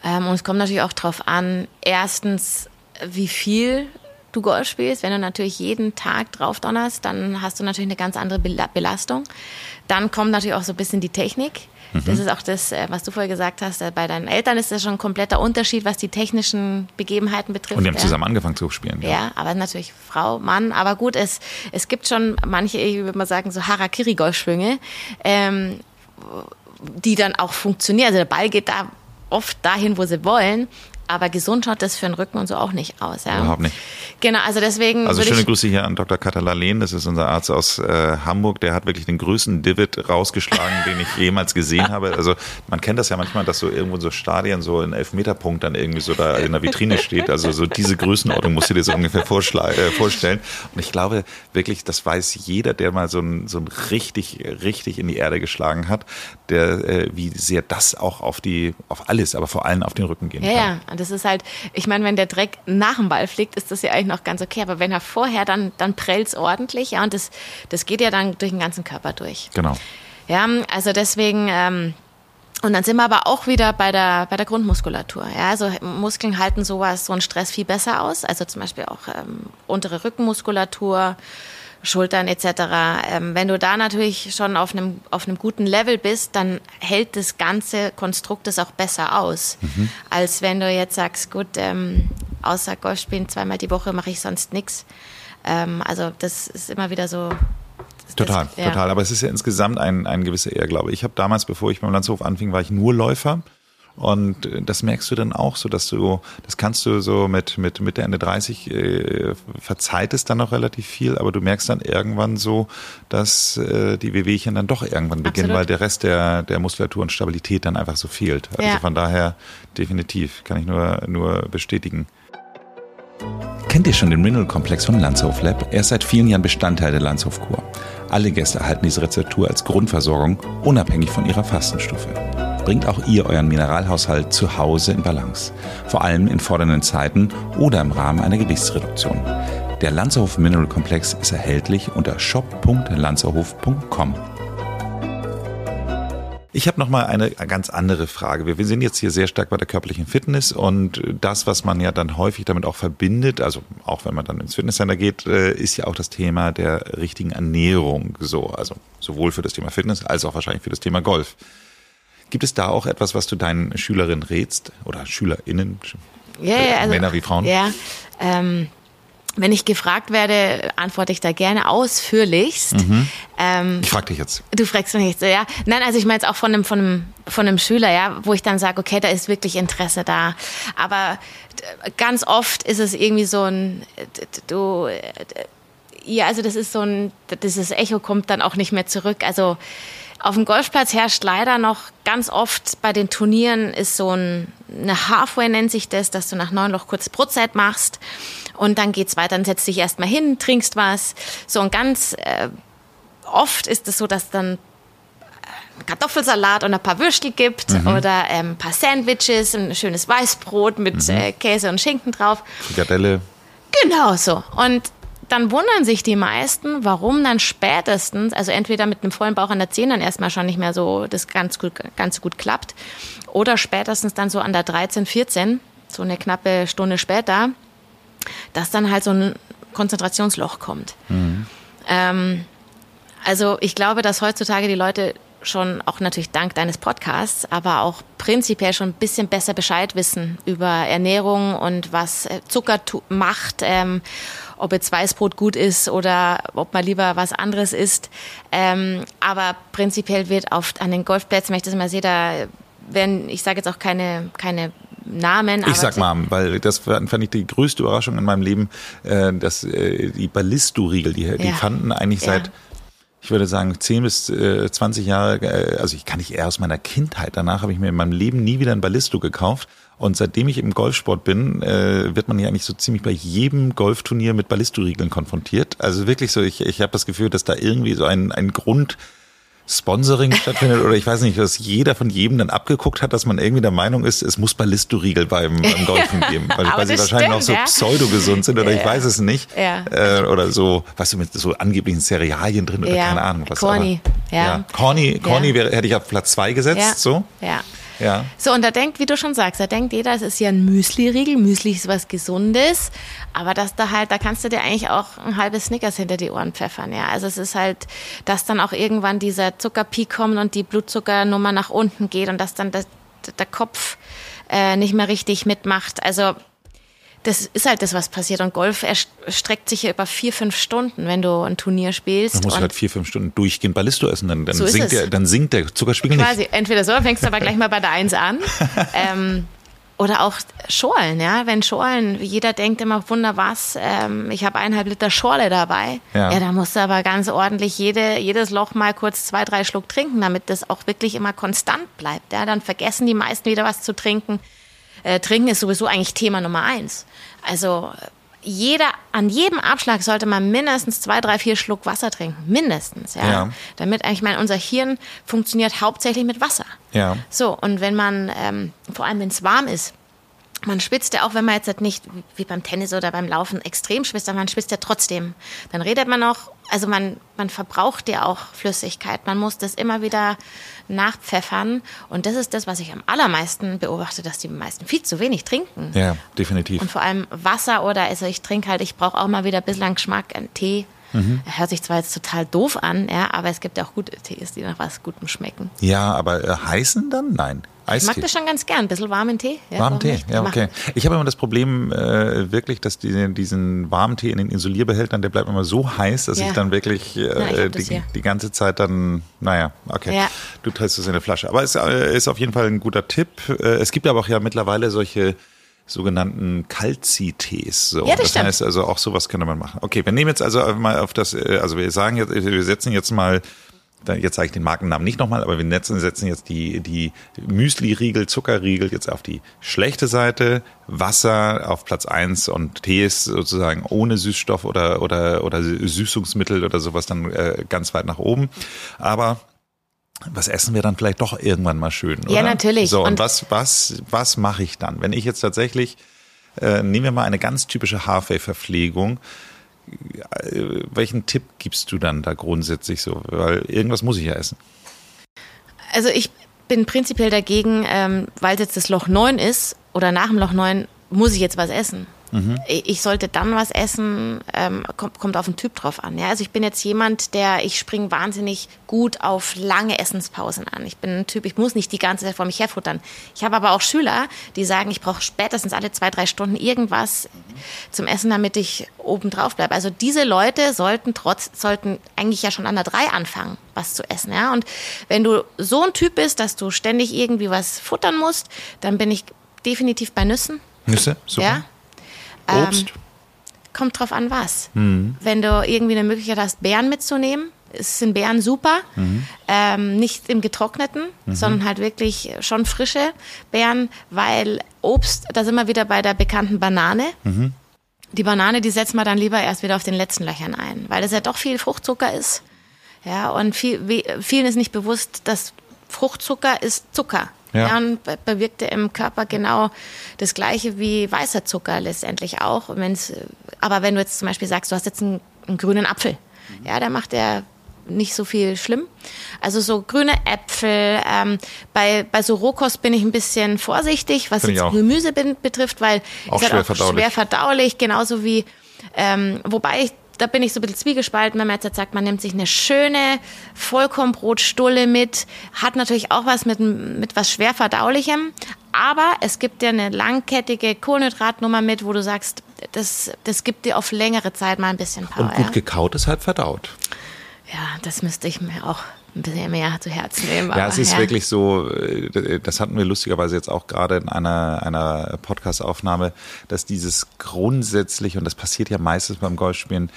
und es kommt natürlich auch darauf an, erstens, wie viel du Golf spielst. Wenn du natürlich jeden Tag drauf donnerst, dann hast du natürlich eine ganz andere Bela- Belastung. Dann kommt natürlich auch so ein bisschen die Technik. Das ist auch das, äh, was du vorher gesagt hast. äh, Bei deinen Eltern ist das schon ein kompletter Unterschied, was die technischen Begebenheiten betrifft. Und die haben ja. zusammen angefangen zu spielen. Ja, aber natürlich Frau, Mann. Aber gut, es, es gibt schon manche, ich würde mal sagen, so Harakiri-Golfschwünge, ähm, die dann auch funktionieren. Also der Ball geht da oft dahin, wo sie wollen. Aber gesund schaut das für den Rücken und so auch nicht aus. Ja. Überhaupt nicht. Genau, also deswegen. Also schöne Grüße hier an Dr. Katalalen, das ist unser Arzt aus äh, Hamburg, der hat wirklich den größten Divid rausgeschlagen, den ich jemals gesehen habe. Also man kennt das ja manchmal, dass so irgendwo in so Stadien so ein Elfmeterpunkt dann irgendwie so da in der Vitrine steht. Also so diese Größenordnung musst du dir so ungefähr äh, vorstellen. Und ich glaube wirklich, das weiß jeder, der mal so ein, so ein richtig, richtig in die Erde geschlagen hat, der, äh, wie sehr das auch auf die, auf alles, aber vor allem auf den Rücken gehen Ja, kann. ja, und das ist halt, ich meine, wenn der Dreck nach dem Ball fliegt, ist das ja eigentlich noch ganz okay. Aber wenn er vorher, dann, dann prellt's ordentlich, ja, und das, das geht ja dann durch den ganzen Körper durch. Genau. Ja, also deswegen, ähm, und dann sind wir aber auch wieder bei der, bei der Grundmuskulatur. Ja, also Muskeln halten sowas, so einen Stress viel besser aus. Also zum Beispiel auch ähm, untere Rückenmuskulatur, Schultern etc. Ähm, wenn du da natürlich schon auf einem, auf einem guten Level bist, dann hält das ganze Konstrukt das auch besser aus, als wenn du jetzt sagst, gut, ähm, außer Golf spielen zweimal die Woche mache ich sonst nichts. Ähm, also das ist immer wieder so. das- Total, ja. total. Aber es ist ja insgesamt ein, ein gewisser Ehrglaube. Ich habe damals, bevor ich beim Landshof anfing, war ich nur Läufer. Und äh, das merkst du dann auch so, dass du, das kannst du so mit, mit Mitte, Ende 30, äh, verzeiht es dann noch relativ viel, aber du merkst dann irgendwann so, dass äh, die Wehwehchen dann doch irgendwann beginnen, Absolut. weil der Rest der, der Muskulatur und Stabilität dann einfach so fehlt. Also Ja. von daher definitiv, kann ich nur, nur bestätigen. Kennt ihr schon den Mineral-Komplex von Landshof Lab? Er ist seit vielen Jahren Bestandteil der Landshof-Kur. Alle Gäste erhalten diese Rezeptur als Grundversorgung, unabhängig von ihrer Fastenstufe. Bringt auch ihr euren Mineralhaushalt zu Hause in Balance. Vor allem in fordernden Zeiten oder im Rahmen einer Gewichtsreduktion. Der Lanzerhof Mineral Komplex ist erhältlich unter shop.lanzerhof.com. Ich habe noch mal eine ganz andere Frage. Wir, sind jetzt hier sehr stark bei der körperlichen Fitness und das, was man ja dann häufig damit auch verbindet, also auch wenn man dann ins Fitnesscenter geht, äh, ist ja auch das Thema der richtigen Ernährung. So, also sowohl für das Thema Fitness als auch wahrscheinlich für das Thema Golf. Gibt es da auch etwas, was du deinen Schülerinnen rätst oder SchülerInnen, Ja, ja, also, Männer wie Frauen? Ja. Ähm, wenn ich gefragt werde, antworte ich da gerne ausführlichst. Ähm, Ich frage dich jetzt. Du fragst mich jetzt, ja. Nein, also ich meine jetzt auch von einem, von einem, von einem Schüler, ja, wo ich dann sage, okay, da ist wirklich Interesse da. Aber d- ganz oft ist es irgendwie so ein, du, äh, ja, also das ist so ein, dieses Echo kommt dann auch nicht mehr zurück. Also auf dem Golfplatz herrscht leider noch ganz oft bei den Turnieren ist so ein, eine Halfway nennt sich das, dass du nach neun Loch kurz Brotzeit machst und dann geht's weiter, dann setzt dich erstmal hin, trinkst was. So ein ganz äh, oft ist es so, dass dann äh, Kartoffelsalat und ein paar Würstel gibt oder ähm, ein paar Sandwiches, ein schönes Weißbrot mit äh, Käse und Schinken drauf. Frikadelle. Genau so. Und dann wundern sich die meisten, warum dann spätestens, also entweder mit einem vollen Bauch an der 10 dann erstmal schon nicht mehr so das ganz gut, ganz gut klappt oder spätestens dann so an der 13, 14, so eine knappe Stunde später, dass dann halt so ein Konzentrationsloch kommt. Ähm, also ich glaube, dass heutzutage die Leute schon auch natürlich dank deines Podcasts, aber auch prinzipiell schon ein bisschen besser Bescheid wissen über Ernährung und was äh, Zucker macht, ähm, ob jetzt Weißbrot gut ist oder ob man lieber was anderes isst. Ähm, aber prinzipiell wird oft an den Golfplätzen, wenn ich das immer sehe, da werden, ich sage jetzt auch keine, keine Namen. Ich sag mal, weil das fand fand ich die größte Überraschung in meinem Leben, äh, dass äh, die Ballisto-Riegel, die, die Ja. fanden eigentlich Ja. seit, ich würde sagen, 10 bis äh, 20 Jahre, äh, also ich kann nicht eher aus meiner Kindheit, danach habe ich mir in meinem Leben nie wieder ein Ballisto gekauft. Und seitdem ich im Golfsport bin, äh, wird man ja eigentlich so ziemlich bei jedem Golfturnier mit Ballisto-Riegeln konfrontiert. Also wirklich so, ich, ich habe das Gefühl, dass da irgendwie so ein, ein Grund Sponsoring stattfindet oder ich weiß nicht, dass jeder von jedem dann abgeguckt hat, dass man irgendwie der Meinung ist, es muss Ballisto-Riegel beim, beim Golfen geben, weil, weil sie wahrscheinlich noch so ja? pseudo-gesund sind oder ja. ich weiß es nicht. Ja. Äh, oder so, weißt du, mit so angeblichen Cerealien drin oder keine Ahnung was. Corny. Aber, ja. Corny, Corny wäre, hätte ich auf Platz zwei gesetzt, so. Ja. Ja. So, und da denkt, wie du schon sagst, da denkt jeder, es ist ja ein Müsli-Riegel. Müsli ist was Gesundes. Aber dass da halt, da kannst du dir eigentlich auch ein halbes Snickers hinter die Ohren pfeffern, ja. Also es ist halt, dass dann auch irgendwann dieser Zuckerpeak kommt und die Blutzuckernummer nach unten geht und dass dann das, der Kopf äh, nicht mehr richtig mitmacht. Also das ist halt das, was passiert. Und Golf erstreckt sich ja über vier, fünf Stunden, wenn du ein Turnier spielst. Dann musst du halt vier, fünf Stunden durchgehend Ballisto essen, dann, dann, so sinkt, der, dann sinkt der Zuckerspiegel Quasi, nicht. entweder so, fängst du aber gleich mal bei der Eins an. ähm, oder auch Schorlen, ja. Wenn Schorlen, jeder denkt immer, wunder was, ähm, ich habe eineinhalb Liter Schorle dabei. Ja. ja, da musst du aber ganz ordentlich jede, jedes Loch mal kurz zwei, drei Schluck trinken, damit das auch wirklich immer konstant bleibt. Ja, dann vergessen die meisten wieder was zu trinken. Äh, Trinken ist sowieso eigentlich Thema Nummer eins. Also jeder, an jedem Abschlag sollte man mindestens zwei, drei, vier Schluck Wasser trinken. Mindestens, ja. ja. Damit eigentlich, mein, unser Hirn funktioniert hauptsächlich mit Wasser. Ja. So, und wenn man, ähm, vor allem wenn es warm ist, man schwitzt ja auch, wenn man jetzt halt nicht wie beim Tennis oder beim Laufen extrem schwitzt, aber man schwitzt ja trotzdem. Dann redet man noch, also man, man verbraucht ja auch Flüssigkeit. Man muss das immer wieder nachpfeffern. Und das ist das, was ich am allermeisten beobachte, dass die meisten viel zu wenig trinken. Ja, definitiv. Und vor allem Wasser oder, also ich trinke halt, ich brauche auch mal wieder ein bisschen Geschmack an Tee. Mhm. Hört sich zwar jetzt total doof an, ja, aber es gibt ja auch gute Tees, die nach was Gutem schmecken. Ja, aber äh, heißen dann? Nein. Eistee. Ich mag das schon ganz gern, ein bisschen warmen Tee. Ja, warmen Tee, ja, okay. Ich habe immer das Problem äh, wirklich, dass die, diesen warmen Tee in den Isolierbehältern, der bleibt immer so heiß, dass ja. ich dann wirklich äh, ja, die, die, ganze Zeit dann, naja, okay, ja. du trägst es in der Flasche. Aber es äh, ist auf jeden Fall ein guter Tipp. Äh, es gibt aber auch ja mittlerweile solche sogenannten Kalzi-Tees. So. Ja, das, das heißt also auch sowas könnte man machen. Okay, wir nehmen jetzt also mal auf das, äh, also wir sagen jetzt, wir setzen jetzt mal jetzt sage ich den Markennamen nicht nochmal, aber wir setzen jetzt die, die Müsli-Riegel, Zuckerriegel jetzt auf die schlechte Seite, Wasser auf Platz eins und Tees sozusagen ohne Süßstoff oder, oder, oder Süßungsmittel oder sowas dann äh, ganz weit nach oben. Aber was essen wir dann vielleicht doch irgendwann mal schön, oder? Ja, natürlich. So, und, und was, was, was mache ich dann? Wenn ich jetzt tatsächlich, äh, nehmen wir mal eine ganz typische Halfway-Verpflegung, welchen Tipp gibst du dann da grundsätzlich so? Weil irgendwas muss ich ja essen. Also ich bin prinzipiell dagegen, ähm, weil jetzt das Loch 9 ist oder nach dem Loch 9 muss ich jetzt was essen. Mhm. Ich sollte dann was essen, ähm, kommt, kommt auf den Typ drauf an. Ja? Also ich bin jetzt jemand, der, ich springe wahnsinnig gut auf lange Essenspausen an. Ich bin ein Typ, ich muss nicht die ganze Zeit vor mich herfuttern. Ich habe aber auch Schüler, die sagen, ich brauche spätestens alle zwei, drei Stunden irgendwas zum Essen, damit ich oben drauf bleibe. Also diese Leute sollten trotz, sollten eigentlich ja schon an der drei anfangen, was zu essen. Ja? Und wenn du so ein Typ bist, dass du ständig irgendwie was futtern musst, dann bin ich definitiv bei Nüssen. Nüsse, super. Ja? Obst? Ähm, kommt drauf an, was. Mhm. Wenn du irgendwie eine Möglichkeit hast, Beeren mitzunehmen, sind Beeren super. Mhm. Ähm, nicht im getrockneten, mhm. sondern halt wirklich schon frische Beeren, weil Obst, da sind wir wieder bei der bekannten Banane. Mhm. Die Banane, die setzt man dann lieber erst wieder auf den letzten Löchern ein, weil es ja doch viel Fruchtzucker ist. Ja, und viel, vielen ist nicht bewusst, dass Fruchtzucker ist Zucker. Ja. ja und bewirkt er im Körper genau das Gleiche wie weißer Zucker letztendlich auch. Wenn's, aber wenn du jetzt zum Beispiel sagst, du hast jetzt einen, einen grünen Apfel, mhm. ja, der macht der nicht so viel schlimm. Also so grüne Äpfel. Ähm, bei, bei so Rohkost bin ich ein bisschen vorsichtig, was jetzt Gemüse betrifft, weil auch ist halt schwer, auch verdaulich. schwer verdaulich, genauso wie ähm, wobei ich da bin ich so ein bisschen zwiegespalten, wenn man jetzt sagt, man nimmt sich eine schöne Vollkornbrotstulle mit, hat natürlich auch was mit, mit was schwer verdaulichem, aber es gibt dir eine langkettige Kohlenhydratnummer mit, wo du sagst, das, das gibt dir auf längere Zeit mal ein bisschen Power. Und gut ja? gekaut ist halt verdaut. Ja, das müsste ich mir auch ein bisschen mehr zu Herzen nehmen. Ja, es ist ja. wirklich so, äh, das hatten wir lustigerweise jetzt auch gerade in einer, einer Podcast-Aufnahme, dass dieses grundsätzlich, und das passiert ja meistens beim Golfspielen,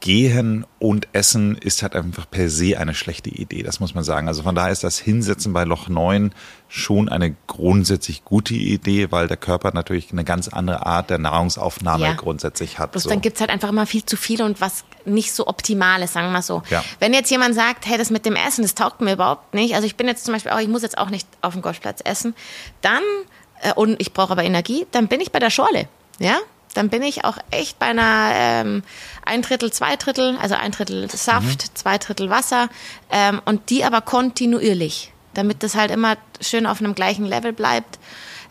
Gehen und Essen ist halt einfach per se eine schlechte Idee, das muss man sagen. Also von daher ist das Hinsetzen bei Loch 9 schon eine grundsätzlich gute Idee, weil der Körper natürlich eine ganz andere Art der Nahrungsaufnahme ja. grundsätzlich hat. Bloß so. dann gibt's halt einfach immer viel zu viel und was nicht so optimal ist, sagen wir mal so. Ja. Wenn jetzt jemand sagt, hey, das mit dem Essen, das taugt mir überhaupt nicht, also ich bin jetzt zum Beispiel auch, ich muss jetzt auch nicht auf dem Golfplatz essen, dann, äh, und ich brauche aber Energie, dann bin ich bei der Schorle, ja, dann bin ich auch echt bei einer ähm, ein Drittel, zwei Drittel, also ein Drittel Saft, Mhm. zwei Drittel Wasser ähm, und die aber kontinuierlich, damit das halt immer schön auf einem gleichen Level bleibt.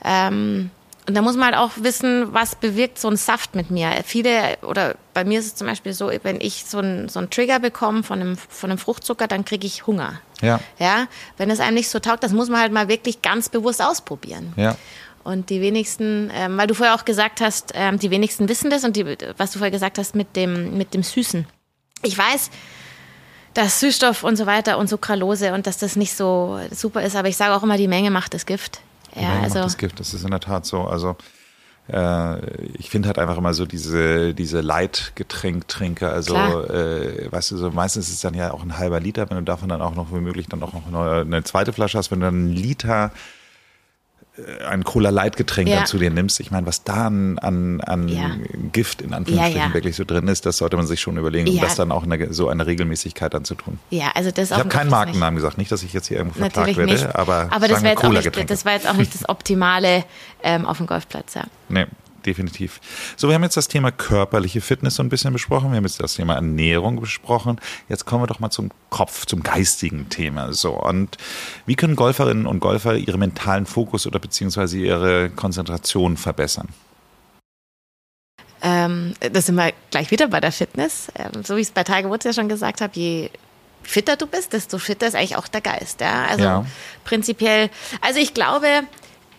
Ähm, und da muss man halt auch wissen, was bewirkt so ein Saft mit mir. Viele, oder bei mir ist es zum Beispiel so, wenn ich so einen so einen Trigger bekomme von einem, von einem Fruchtzucker, dann kriege ich Hunger. Ja. Ja, wenn es einem nicht so taugt, das muss man halt mal wirklich ganz bewusst ausprobieren. Ja. Und die wenigsten, ähm, weil du vorher auch gesagt hast, ähm, die wenigsten wissen das und die, was du vorher gesagt hast mit dem, mit dem Süßen. Ich weiß, dass Süßstoff und so weiter und Sucralose und dass das nicht so super ist, aber ich sage auch immer, die Menge macht das Gift. Die Ja, Menge also macht das Gift, das ist in der Tat so. Also ich finde halt einfach immer so diese, diese Leitgetränktrinker, also äh, weißt du, so meistens ist es dann ja auch ein halber Liter, wenn du davon dann auch noch womöglich dann auch noch eine, eine zweite Flasche hast, wenn du dann einen Liter äh, ein Cola Light Getränk Ja. dann zu dir nimmst. Ich meine, was da an, an, an Ja. Gift in Anführungsstrichen Ja, wirklich so drin ist, das sollte man sich schon überlegen, um das dann auch eine, so eine Regelmäßigkeit dann zu tun. ja, also das Ich habe keinen. Markennamen gesagt, nicht, dass ich jetzt hier irgendwo verklagt werde, nicht. aber, aber das, war jetzt auch nicht, das war jetzt auch nicht das Optimale ähm, auf dem Golfplatz, ja. Nee, definitiv. So, wir haben jetzt das Thema körperliche Fitness so ein bisschen besprochen. Wir haben jetzt das Thema Ernährung besprochen. Jetzt kommen wir doch mal zum Kopf, zum geistigen Thema. So, und wie können Golferinnen und Golfer ihren mentalen Fokus oder beziehungsweise ihre Konzentration verbessern? Ähm, das sind wir gleich wieder bei der Fitness. Ähm, so wie ich es bei Tiger Woods ja schon gesagt habe, je fitter du bist, desto fitter ist eigentlich auch der Geist. Ja? Also Ja. prinzipiell, also ich glaube,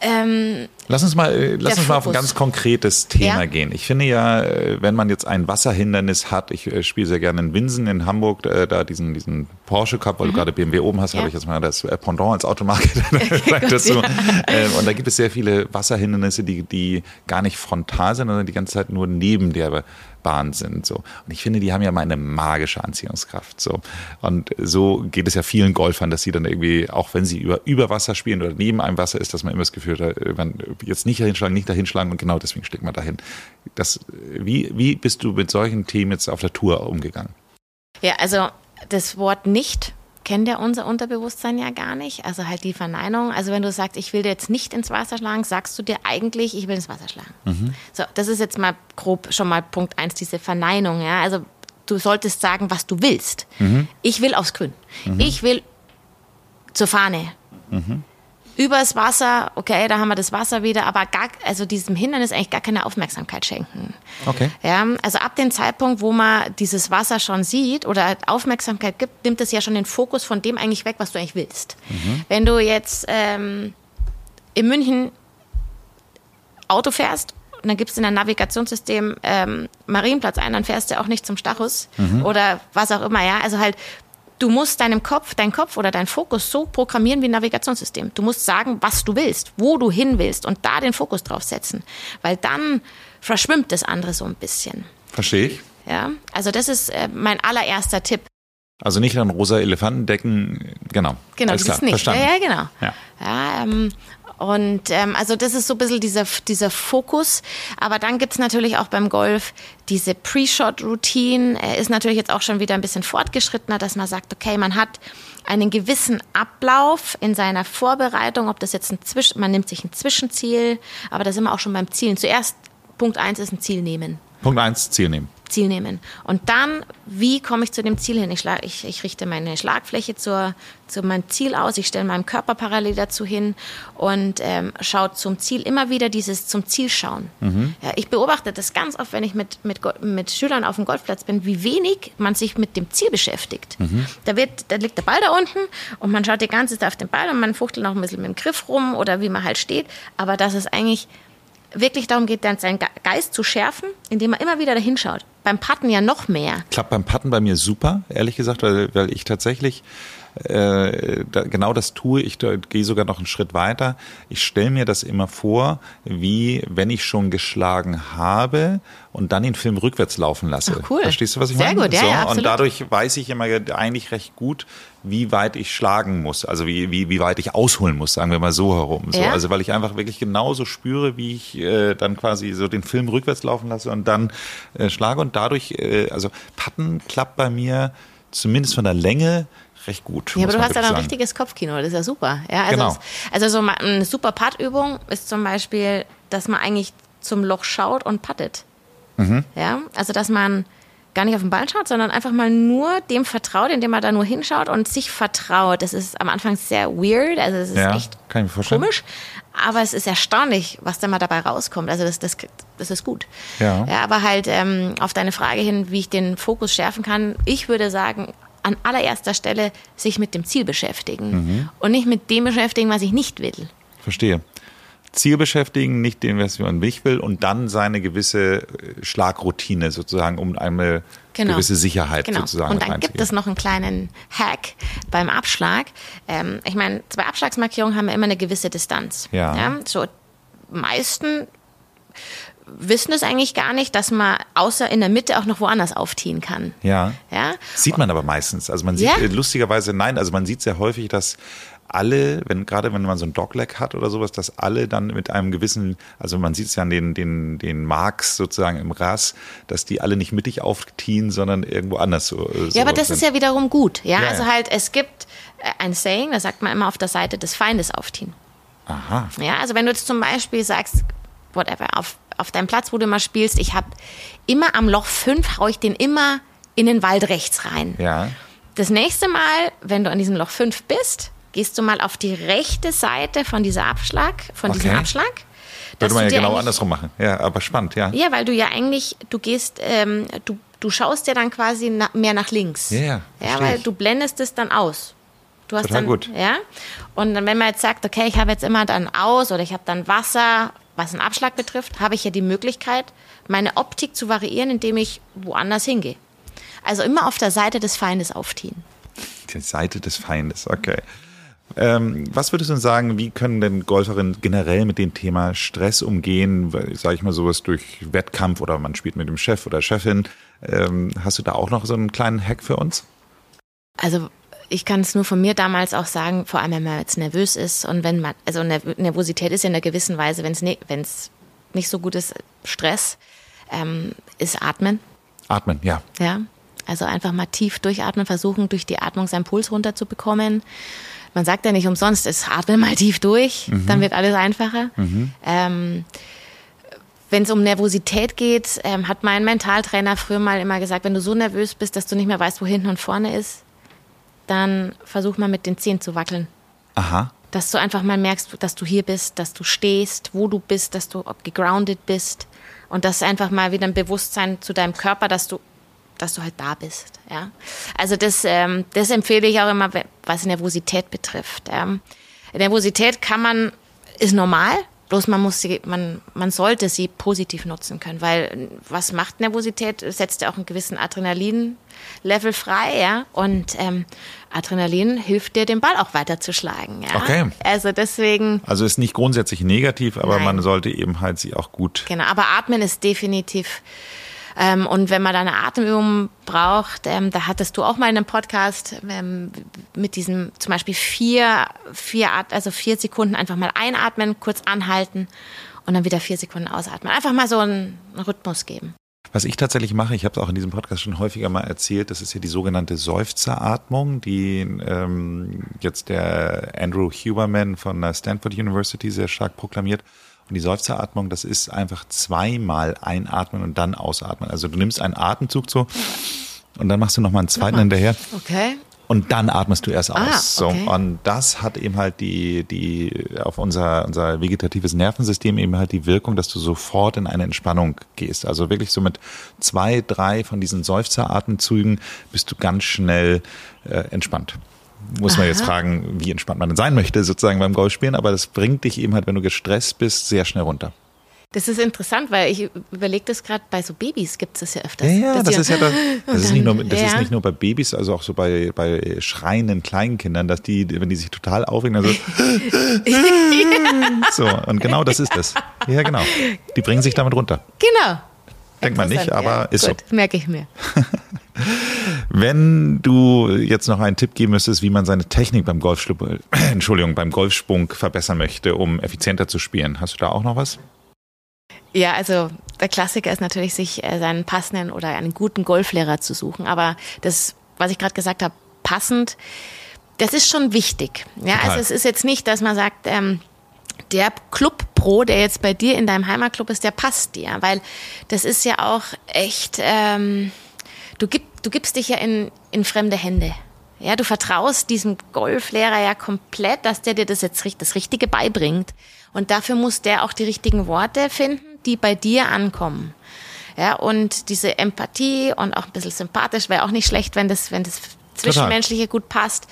ähm, Lass uns mal, äh, lass uns mal auf ein ganz konkretes Thema Ja. gehen. Ich finde ja, äh, wenn man jetzt ein Wasserhindernis hat, ich äh, spiele sehr gerne in Winsen in Hamburg, da diesen, diesen Porsche Cup, weil du gerade BMW oben hast, Mhm. Ja. habe ich jetzt mal das Pendant als Automarke vielleicht dazu. Ähm, Und da gibt es sehr viele Wasserhindernisse, die, die gar nicht frontal sind, sondern die ganze Zeit nur neben der Bahn sind. So. Und ich finde, die haben ja mal eine magische Anziehungskraft. So. Und so geht es ja vielen Golfern, dass sie dann irgendwie, auch wenn sie über, über Wasser spielen oder neben einem Wasser ist, dass man immer das Gefühl hat, äh, man jetzt nicht dahinschlagen, nicht dahinschlagen und genau deswegen schlägt man dahin. Das, wie, wie bist du mit solchen Themen jetzt auf der Tour umgegangen? ja, also das Wort nicht kennt ja unser Unterbewusstsein ja gar nicht. Also halt die Verneinung. Also wenn du sagst, ich will dir jetzt nicht ins Wasser schlagen, sagst du dir eigentlich, ich will ins Wasser schlagen. So, das ist jetzt mal grob schon mal Punkt eins, diese Verneinung. Ja, also du solltest sagen, was du willst. Ich will aufs Grün. Ich will zur Fahne. Übers Wasser, okay, da haben wir das Wasser wieder, aber gar, also diesem Hindernis eigentlich gar keine Aufmerksamkeit schenken. Okay. Ja, also ab dem Zeitpunkt, wo man dieses Wasser schon sieht oder Aufmerksamkeit gibt, nimmt es ja schon den Fokus von dem eigentlich weg, was du eigentlich willst. Wenn du jetzt ähm, in München Auto fährst und dann gibst du in dein Navigationssystem ähm, Marienplatz ein, dann fährst du auch nicht zum Stachus oder was auch immer, ja. Also halt, du musst deinem Kopf, dein Kopf oder dein Fokus so programmieren wie ein Navigationssystem. Du musst sagen, was du willst, wo du hin willst und da den Fokus drauf setzen. Weil dann verschwimmt das andere so ein bisschen. Verstehe ich. Ja, also das ist äh, mein allererster Tipp. Also nicht an rosa Elefanten decken, genau. Genau, das ist nicht. verstanden. Ja, ja, genau. Ja. Ja, ähm, und ähm, also das ist so ein bisschen dieser, dieser Fokus. Aber dann gibt's natürlich auch beim Golf diese Pre-Shot-Routine. Er ist natürlich jetzt auch schon wieder ein bisschen fortgeschrittener, dass man sagt, okay, man hat einen gewissen Ablauf in seiner Vorbereitung, ob das jetzt ein Zwischen, man nimmt sich ein Zwischenziel, aber da sind wir auch schon beim Zielen. Zuerst Punkt eins ist ein Ziel nehmen. Punkt eins, Ziel nehmen. Ziel nehmen. Und dann, wie komme ich zu dem Ziel hin? Ich, schlag, ich, ich richte meine Schlagfläche zur, zu meinem Ziel aus, ich stelle meinen Körper parallel dazu hin und ähm, schaue zum Ziel immer wieder dieses zum Ziel schauen. Ja, ich beobachte das ganz oft, wenn ich mit, mit, mit Schülern auf dem Golfplatz bin, wie wenig man sich mit dem Ziel beschäftigt. Da, wird, da liegt der Ball da unten und man schaut die ganze Zeit auf den Ball und man fuchtelt noch ein bisschen mit dem Griff rum oder wie man halt steht. Aber dass es eigentlich wirklich darum geht, dann seinen Ge- Geist zu schärfen, indem man immer wieder dahin schaut. Beim Patten ja noch mehr. Klappt beim Patten bei mir super, ehrlich gesagt, weil, weil ich tatsächlich äh, da, genau das tue ich, da gehe sogar noch einen Schritt weiter. Ich stelle mir das immer vor, wie wenn ich schon geschlagen habe und dann den Film rückwärts laufen lasse. Ach, cool. Verstehst du, was ich Sehr meine? gut, ja, so, ja, und dadurch weiß ich immer eigentlich recht gut, wie weit ich schlagen muss, also wie, wie, wie weit ich ausholen muss, sagen wir mal so herum. So, Ja. Also weil ich einfach wirklich genauso spüre, wie ich äh, dann quasi so den Film rückwärts laufen lasse und dann äh, schlage und dadurch, äh, also Patten klappt bei mir zumindest von der Länge recht gut. Ja, aber du hast ja ein richtiges Kopfkino, das ist ja super. Ja, also, Genau. es, also so eine super Puttübung ist zum Beispiel, dass man eigentlich zum Loch schaut und puttet. Mhm. Ja, also dass man gar nicht auf den Ball schaut, sondern einfach mal nur dem vertraut, indem man da nur hinschaut und sich vertraut. Das ist am Anfang sehr weird, also es ist Ja, echt komisch, aber es ist erstaunlich, was da mal dabei rauskommt. Also das, das, das ist gut. Ja. ja aber halt ähm, auf deine Frage hin, wie ich den Fokus schärfen kann, ich würde sagen, an allererster Stelle sich mit dem Ziel beschäftigen Mhm. und nicht mit dem beschäftigen, was ich nicht will. Verstehe. Ziel beschäftigen, nicht den, was man nicht will, und dann seine gewisse äh, Schlagroutine sozusagen, um eine Genau. gewisse Sicherheit Genau. sozusagen Und dann gibt es noch einen kleinen Hack beim Abschlag. Ähm, ich meine, zwei Abschlagsmarkierungen haben ja immer eine gewisse Distanz. Ja. so meisten wissen es eigentlich gar nicht, dass man außer in der Mitte auch noch woanders aufziehen kann. Ja. Ja? Sieht man aber meistens. Also man sieht Ja? äh, lustigerweise, nein, also man sieht sehr häufig, dass alle, wenn gerade wenn man so ein Dogleg hat oder sowas, dass alle dann mit einem gewissen, also man sieht es ja an den, den, den Marks sozusagen im Ras, dass die alle nicht mittig aufziehen, sondern irgendwo anders so. äh, so Ja, aber das sind. ist ja wiederum gut. Ja, Ja, also ja. halt, es gibt äh, ein Saying, da sagt man immer auf der Seite des Feindes aufziehen. Aha. Ja, also wenn du jetzt zum Beispiel sagst, whatever, auf, auf deinem Platz, wo du immer spielst, ich habe immer am Loch 5, hau ich den immer in den Wald rechts rein. Ja. Das nächste Mal, wenn du an diesem Loch 5 bist, gehst du mal auf die rechte Seite von dieser Abschlag, von diesem Okay. Abschlag. dass Würde man ja genau andersrum machen. Ja, aber spannend, ja. Ja, weil du ja eigentlich, du gehst, ähm, du, du schaust dir dann quasi na, mehr nach links. Ja, ja, Ja, weil ich. du blendest es dann aus. Du hast Total dann, gut. Ja. Und dann, wenn man jetzt sagt, okay, ich habe jetzt immer dann aus oder ich habe dann Wasser, was einen Abschlag betrifft, habe ich ja die Möglichkeit, meine Optik zu variieren, indem ich woanders hingehe. Also immer auf der Seite des Feindes aufziehen. Die Seite des Feindes, okay. Ähm, was würdest du denn sagen, wie können denn Golferinnen generell mit dem Thema Stress umgehen? Sage ich mal sowas durch Wettkampf oder man spielt mit dem Chef oder Chefin. Ähm, hast du da auch noch so einen kleinen Hack für uns? Also ich kann es nur von mir damals auch sagen, vor allem wenn man jetzt nervös ist und wenn man, also Nerv- Nervosität ist ja in einer gewissen Weise, wenn es ne, wenn's nicht so gut ist, Stress, ähm, ist Atmen. Atmen, ja. Ja, also einfach mal tief durchatmen, versuchen durch die Atmung seinen Puls runterzubekommen. Man sagt ja nicht umsonst, es atme mal tief durch, dann wird alles einfacher. Ähm, wenn es um Nervosität geht, ähm, hat mein Mentaltrainer früher mal immer gesagt, wenn du so nervös bist, dass du nicht mehr weißt, wo hinten und vorne ist, dann versuch mal mit den Zehen zu wackeln. Aha. Dass du einfach mal merkst, dass du hier bist, dass du stehst, wo du bist, dass du gegroundet bist. Und das einfach mal wieder ein Bewusstsein zu deinem Körper, dass du, dass du halt da bist. Ja? Also das, ähm, das empfehle ich auch immer, was Nervosität betrifft. Ähm, Nervosität kann man, ist normal, bloß man muss sie, man, man sollte sie positiv nutzen können, weil was macht Nervosität? Setzt ja auch einen gewissen Adrenalin-Level frei, ja. Und ähm, Adrenalin hilft dir, den Ball auch weiterzuschlagen. Ja? Okay. Also deswegen, Also ist nicht grundsätzlich negativ, aber Nein. man sollte eben halt sie auch gut. genau. Aber Atmen ist definitiv. Ähm, und wenn man da eine Atemübung braucht, ähm, da hattest du auch mal in einem Podcast ähm, mit diesem zum Beispiel vier, vier, At also vier Sekunden einfach mal einatmen, kurz anhalten und dann wieder vier Sekunden ausatmen. Einfach mal so einen Rhythmus geben. Was ich tatsächlich mache, ich habe es auch in diesem Podcast schon häufiger mal erzählt, das ist ja die sogenannte Seufzeratmung, die ähm, jetzt der Andrew Huberman von der Stanford University sehr stark proklamiert. Und die Seufzeratmung, das ist einfach zweimal einatmen und dann ausatmen. Also du nimmst einen Atemzug so und dann machst du nochmal einen zweiten hinterher Okay. Und dann atmest du erst aus. Ah, so. okay. Und das hat eben halt die, die, auf unser, unser vegetatives Nervensystem eben halt die Wirkung, dass du sofort in eine Entspannung gehst. Also wirklich so mit zwei, drei von diesen Seufzeratemzügen bist du ganz schnell äh, entspannt. Muss man jetzt fragen, wie entspannt man denn sein möchte, sozusagen beim Golfspielen, aber das bringt dich eben halt, wenn du gestresst bist, sehr schnell runter. Das ist interessant, weil ich überlege das gerade, bei so Babys gibt es das ja öfters. Ja, ja, das ist ja das, das, ist, dann- nicht nur, das ist ja. nicht nur bei Babys, also auch so bei, bei schreienden Kleinkindern, dass die, wenn die sich total aufregen, dann so. so, und genau das ist das. Ja, genau. Die bringen sich damit runter. Genau. Denkt man nicht, aber ja. ist so. Gut, merke ich mir. Wenn du jetzt noch einen Tipp geben müsstest, wie man seine Technik beim Golfschlupp, äh, Entschuldigung, beim Golfsprung verbessern möchte, um effizienter zu spielen, hast du da auch noch was? Ja, also der Klassiker ist natürlich, sich äh, seinen passenden oder einen guten Golflehrer zu suchen. Aber das, was ich gerade gesagt habe, passend, das ist schon wichtig. Ja, Total. also es ist jetzt nicht, dass man sagt, ähm, der Club Pro, der jetzt bei dir in deinem Heimatclub ist, der passt dir, weil das ist ja auch echt, ähm, du, gib, du gibst dich ja in, in fremde Hände. Ja, du vertraust diesem Golflehrer ja komplett, dass der dir das jetzt das Richtige beibringt. Und dafür muss der auch die richtigen Worte finden, die bei dir ankommen. Ja, und diese Empathie und auch ein bisschen sympathisch wäre auch nicht schlecht, wenn das, wenn das Zwischenmenschliche gut passt.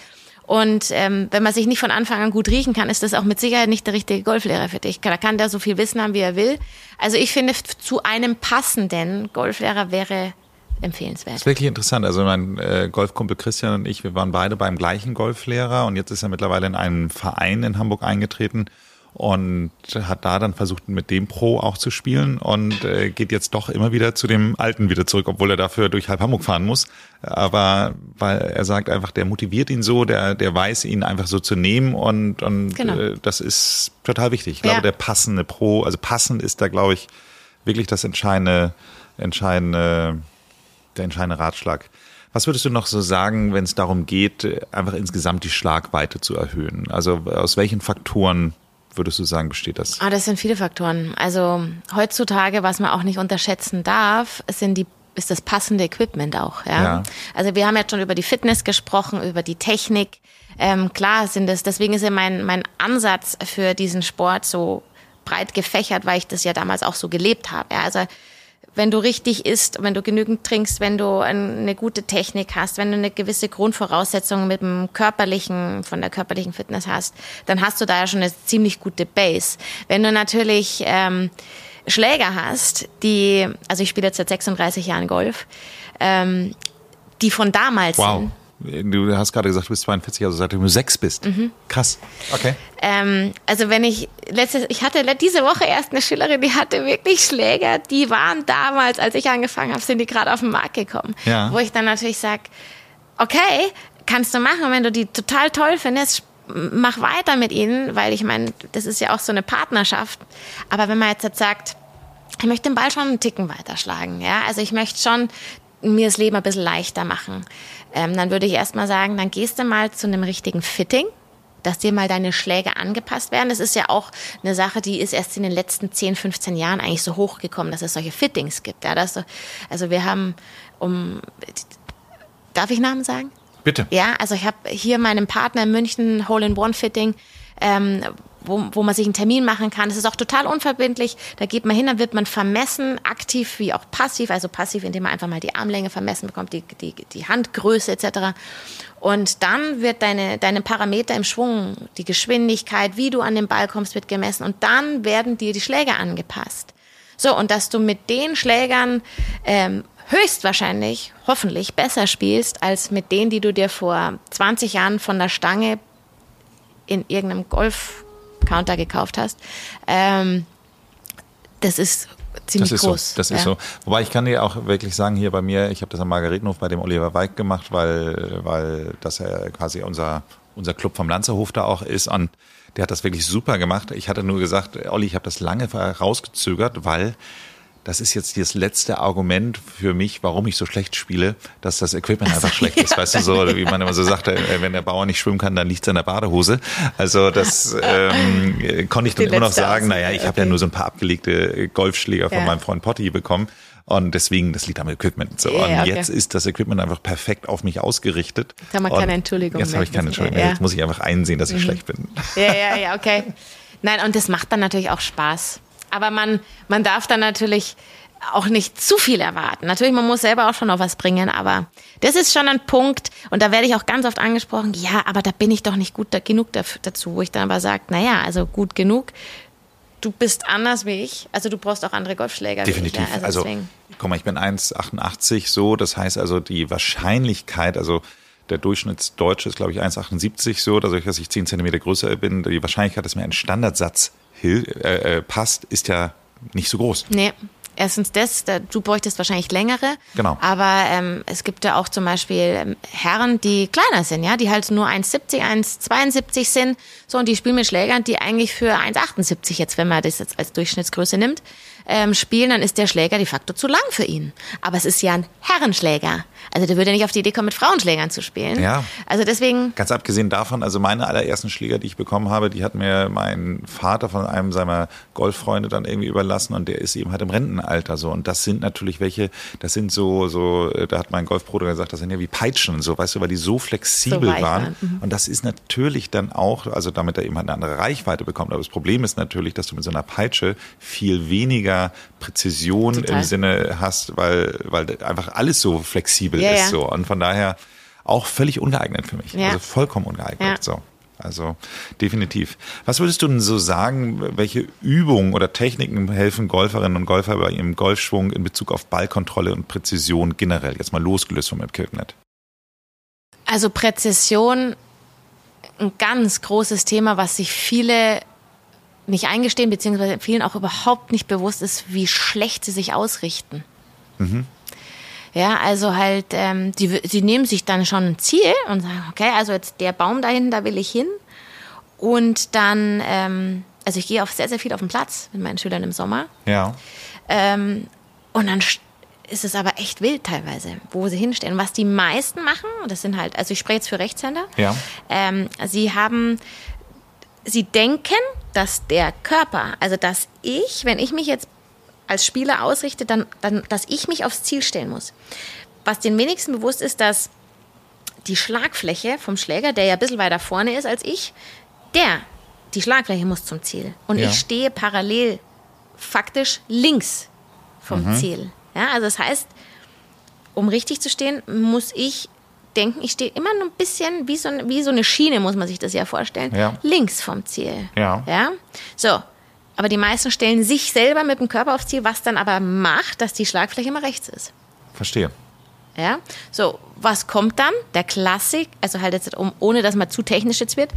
Und ähm, wenn man sich nicht von Anfang an gut riechen kann, ist das auch mit Sicherheit nicht der richtige Golflehrer für dich. Da kann der so viel Wissen haben, wie er will. Also ich finde, zu einem passenden Golflehrer wäre empfehlenswert. Das ist wirklich interessant. Also mein äh, Golfkumpel Christian und ich, wir waren beide beim gleichen Golflehrer und jetzt ist er mittlerweile in einen Verein in Hamburg eingetreten und hat da dann versucht, mit dem Pro auch zu spielen und äh, geht jetzt doch immer wieder zu dem Alten wieder zurück, obwohl er dafür durch halb Hamburg fahren muss. Aber weil er sagt einfach, der motiviert ihn so, der, der weiß ihn einfach so zu nehmen und, und Genau. äh, das ist total wichtig. Ich glaube, Ja. der passende Pro, also passend ist da, glaube ich, wirklich das entscheidende, entscheidende der entscheidende Ratschlag. Was würdest du noch so sagen, wenn es darum geht, einfach insgesamt die Schlagweite zu erhöhen? Also aus welchen Faktoren würdest du sagen, besteht das? Ah, das sind viele Faktoren. Also heutzutage, was man auch nicht unterschätzen darf, sind die ist das passende Equipment auch. Ja? Ja. Also wir haben jetzt schon über die Fitness gesprochen, über die Technik. Ähm, klar sind es, deswegen ist ja mein, mein Ansatz für diesen Sport so breit gefächert, weil ich das ja damals auch so gelebt habe. Ja? Also wenn du richtig isst, wenn du genügend trinkst, wenn du ein- eine gute Technik hast, wenn du eine gewisse Grundvoraussetzung mit dem körperlichen, von der körperlichen Fitness hast, dann hast du da ja schon eine ziemlich gute Base. Wenn du natürlich ähm, Schläger hast, die, also ich spiele jetzt seit 36 Jahren Golf, ähm, die von damals Wow. sind, Du hast gerade gesagt, du bist 42, also seit du sechs bist. Mhm. Krass. Okay. Ähm, also wenn ich letztes, ich hatte diese Woche erst eine Schülerin, die hatte wirklich Schläger, die waren damals, als ich angefangen habe, sind die gerade auf den Markt gekommen. Ja. Wo ich dann natürlich sag, okay, kannst du machen, wenn du die total toll findest, mach weiter mit ihnen, weil ich meine, das ist ja auch so eine Partnerschaft. Aber wenn man jetzt, jetzt sagt, ich möchte den Ball schon einen Ticken weiterschlagen, ja, also ich möchte schon mir das Leben ein bisschen leichter machen, ähm, dann würde ich erstmal sagen, dann gehst du mal zu einem richtigen Fitting, dass dir mal deine Schläge angepasst werden. Das ist ja auch eine Sache, die ist erst in den letzten 10, 15 Jahren eigentlich so hochgekommen, dass es solche Fittings gibt. Ja, dass, also wir haben um, darf ich Namen sagen? Bitte. Ja, also ich habe hier meinem Partner in München Hole-in-One-Fitting, ähm, wo, wo man sich einen Termin machen kann. Das ist auch total unverbindlich. Da geht man hin, dann wird man vermessen, aktiv wie auch passiv. Also passiv, indem man einfach mal die Armlänge vermessen bekommt, die, die, die Handgröße etc. Und dann wird deine, deine Parameter im Schwung, die Geschwindigkeit, wie du an den Ball kommst, wird gemessen. Und dann werden dir die Schläge angepasst. So, und dass du mit den Schlägern ähm, höchstwahrscheinlich, hoffentlich besser spielst, als mit denen, die du dir vor 20 Jahren von der Stange in irgendeinem Golf-Counter gekauft hast. Ähm, das ist ziemlich Das ist groß. so. Das ja. ist so. Wobei ich kann dir auch wirklich sagen, hier bei mir, ich habe das am Margaretenhof bei dem Oliver Weig gemacht, weil, weil das ja quasi unser, unser Club vom Lanzerhof da auch ist. Und der hat das wirklich super gemacht. Ich hatte nur gesagt, Olli, ich habe das lange rausgezögert, weil das ist jetzt das letzte Argument für mich, warum ich so schlecht spiele, dass das Equipment einfach schlecht ist. Weißt du, so wie man immer so sagt, äh, wenn der Bauer nicht schwimmen kann, dann liegt es an der Badehose. Also das ähm, konnte ich dann immer noch sagen, naja, ich habe okay. ja nur so ein paar abgelegte Golfschläger von Ja. meinem Freund Potti bekommen. Und deswegen, das liegt am Equipment. So. Ja, und okay. jetzt ist das Equipment einfach perfekt auf mich ausgerichtet. Jetzt haben wir keine Entschuldigung Jetzt habe ich keine Entschuldigung. mehr. Ja. Mhm. Jetzt muss ich einfach einsehen, dass ich schlecht bin. Ja, ja, ja, okay. Nein, und das macht dann natürlich auch Spaß. Aber man, man darf dann natürlich auch nicht zu viel erwarten. Natürlich, man muss selber auch schon noch was bringen, aber das ist schon ein Punkt, und da werde ich auch ganz oft angesprochen, ja, aber da bin ich doch nicht gut da, genug dafür, dazu, wo ich dann aber sage, naja, also gut genug du bist anders wie ich. Also du brauchst auch andere Golfschläger. Definitiv. Ich, ja. also, also guck mal, ich bin 1,88 so. Das heißt also die Wahrscheinlichkeit, also der Durchschnittsdeutsche ist, glaube ich, 1,78 so, dadurch, dass ich 10 Zentimeter größer bin. Die Wahrscheinlichkeit, dass mir ein Standardsatz äh, äh, passt, ist ja nicht so groß. Nee, erstens das, du bräuchtest wahrscheinlich längere. Genau. Aber ähm, es gibt ja auch zum Beispiel ähm, Herren, die kleiner sind, ja, die halt nur 1,70, 1,72 sind. So, und die spielen mit Schlägern, die eigentlich für 1,78 jetzt, wenn man das jetzt als Durchschnittsgröße nimmt, ähm, spielen, dann ist der Schläger de facto zu lang für ihn. Aber es ist ja ein Herrenschläger. Also der würde nicht auf die Idee kommen, mit Frauenschlägern zu spielen. Ja. Also deswegen. Ganz abgesehen davon, also meine allerersten Schläger, die ich bekommen habe, die hat mir mein Vater von einem seiner Golffreunde dann irgendwie überlassen und der ist eben halt im Rentenalter so. Und das sind natürlich welche, das sind so, so, da hat mein Golfbruder gesagt, das sind ja wie Peitschen und so, weißt du, weil die so flexibel so waren. waren. Mhm. Und das ist natürlich dann auch, also damit er eben halt eine andere Reichweite bekommt. Aber das Problem ist natürlich, dass du mit so einer Peitsche viel weniger Präzision Total. im Sinne hast, weil, weil einfach alles so flexibel ja, ist. Ja. So. Und von daher auch völlig ungeeignet für mich. Ja. Also vollkommen ungeeignet. So. Also definitiv. Was würdest du denn so sagen, welche Übungen oder Techniken helfen Golferinnen und Golfer bei ihrem Golfschwung in Bezug auf Ballkontrolle und Präzision generell? Jetzt mal losgelöst vom Equipment. Also Präzision, ein ganz großes Thema, was sich viele nicht eingestehen, beziehungsweise vielen auch überhaupt nicht bewusst ist, wie schlecht sie sich ausrichten. Mhm. Ja, also halt, ähm, die, sie nehmen sich dann schon ein Ziel und sagen, okay, also jetzt der Baum da hinten, da will ich hin. Und dann, ähm, also ich gehe auf sehr, sehr viel auf den Platz mit meinen Schülern im Sommer. Ja. Ähm, und dann ist es aber echt wild teilweise, wo sie hinstehen. Was die meisten machen, das sind halt, also ich spreche jetzt für Rechtshänder, ja. ähm, sie haben, sie denken, dass der Körper, also dass ich, wenn ich mich jetzt als Spieler ausrichte, dann, dann, dass ich mich aufs Ziel stellen muss. Was den wenigsten bewusst ist, dass die Schlagfläche vom Schläger, der ja ein bisschen weiter vorne ist als ich, der, die Schlagfläche muss zum Ziel. Und ja. ich stehe parallel faktisch links vom mhm. Ziel. Ja, also das heißt, um richtig zu stehen, muss ich denken, ich stehe immer ein bisschen wie so, wie so eine Schiene, muss man sich das ja vorstellen, ja. links vom Ziel. Ja. ja. So, aber die meisten stellen sich selber mit dem Körper aufs Ziel, was dann aber macht, dass die Schlagfläche immer rechts ist. Verstehe. Ja, so, was kommt dann? Der Klassik, also halt jetzt, um, ohne dass man zu technisch jetzt wird,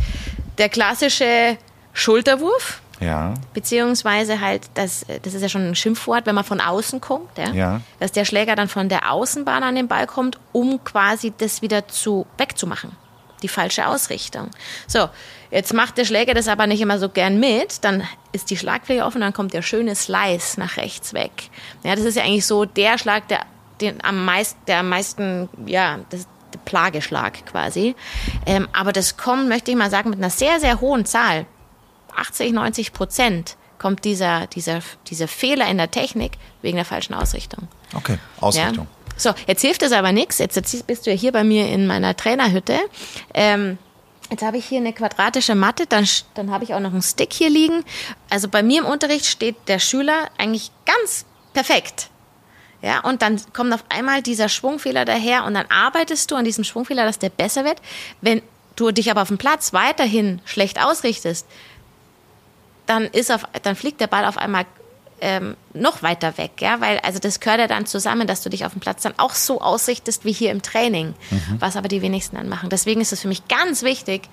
der klassische Schulterwurf. Ja. Beziehungsweise halt, das, das ist ja schon ein Schimpfwort, wenn man von außen kommt, ja? ja. Dass der Schläger dann von der Außenbahn an den Ball kommt, um quasi das wieder zu, wegzumachen. Die falsche Ausrichtung. So, Jetzt macht der Schläger das aber nicht immer so gern mit, dann ist die Schlagfläche offen, dann kommt der schöne Slice nach rechts weg. Ja, das ist ja eigentlich so der Schlag, der, den am meisten, der am meisten, ja, das, der Plageschlag quasi. Ähm, aber das kommt, möchte ich mal sagen, mit einer sehr, sehr hohen Zahl. 80, 90 Prozent kommt dieser, dieser, dieser Fehler in der Technik wegen der falschen Ausrichtung. Okay, Ausrichtung. Ja? So, jetzt hilft das aber nichts. Jetzt, jetzt bist du ja hier bei mir in meiner Trainerhütte. Ähm, Jetzt habe ich hier eine quadratische Matte, dann, dann habe ich auch noch einen Stick hier liegen. Also bei mir im Unterricht steht der Schüler eigentlich ganz perfekt. Ja, und dann kommt auf einmal dieser Schwungfehler daher und dann arbeitest du an diesem Schwungfehler, dass der besser wird. Wenn du dich aber auf dem Platz weiterhin schlecht ausrichtest, dann, ist auf, dann fliegt der Ball auf einmal ähm, noch weiter weg, ja, weil also das gehört ja dann zusammen, dass du dich auf dem Platz dann auch so ausrichtest wie hier im Training, mhm. was aber die wenigsten dann machen. Deswegen ist es für mich ganz wichtig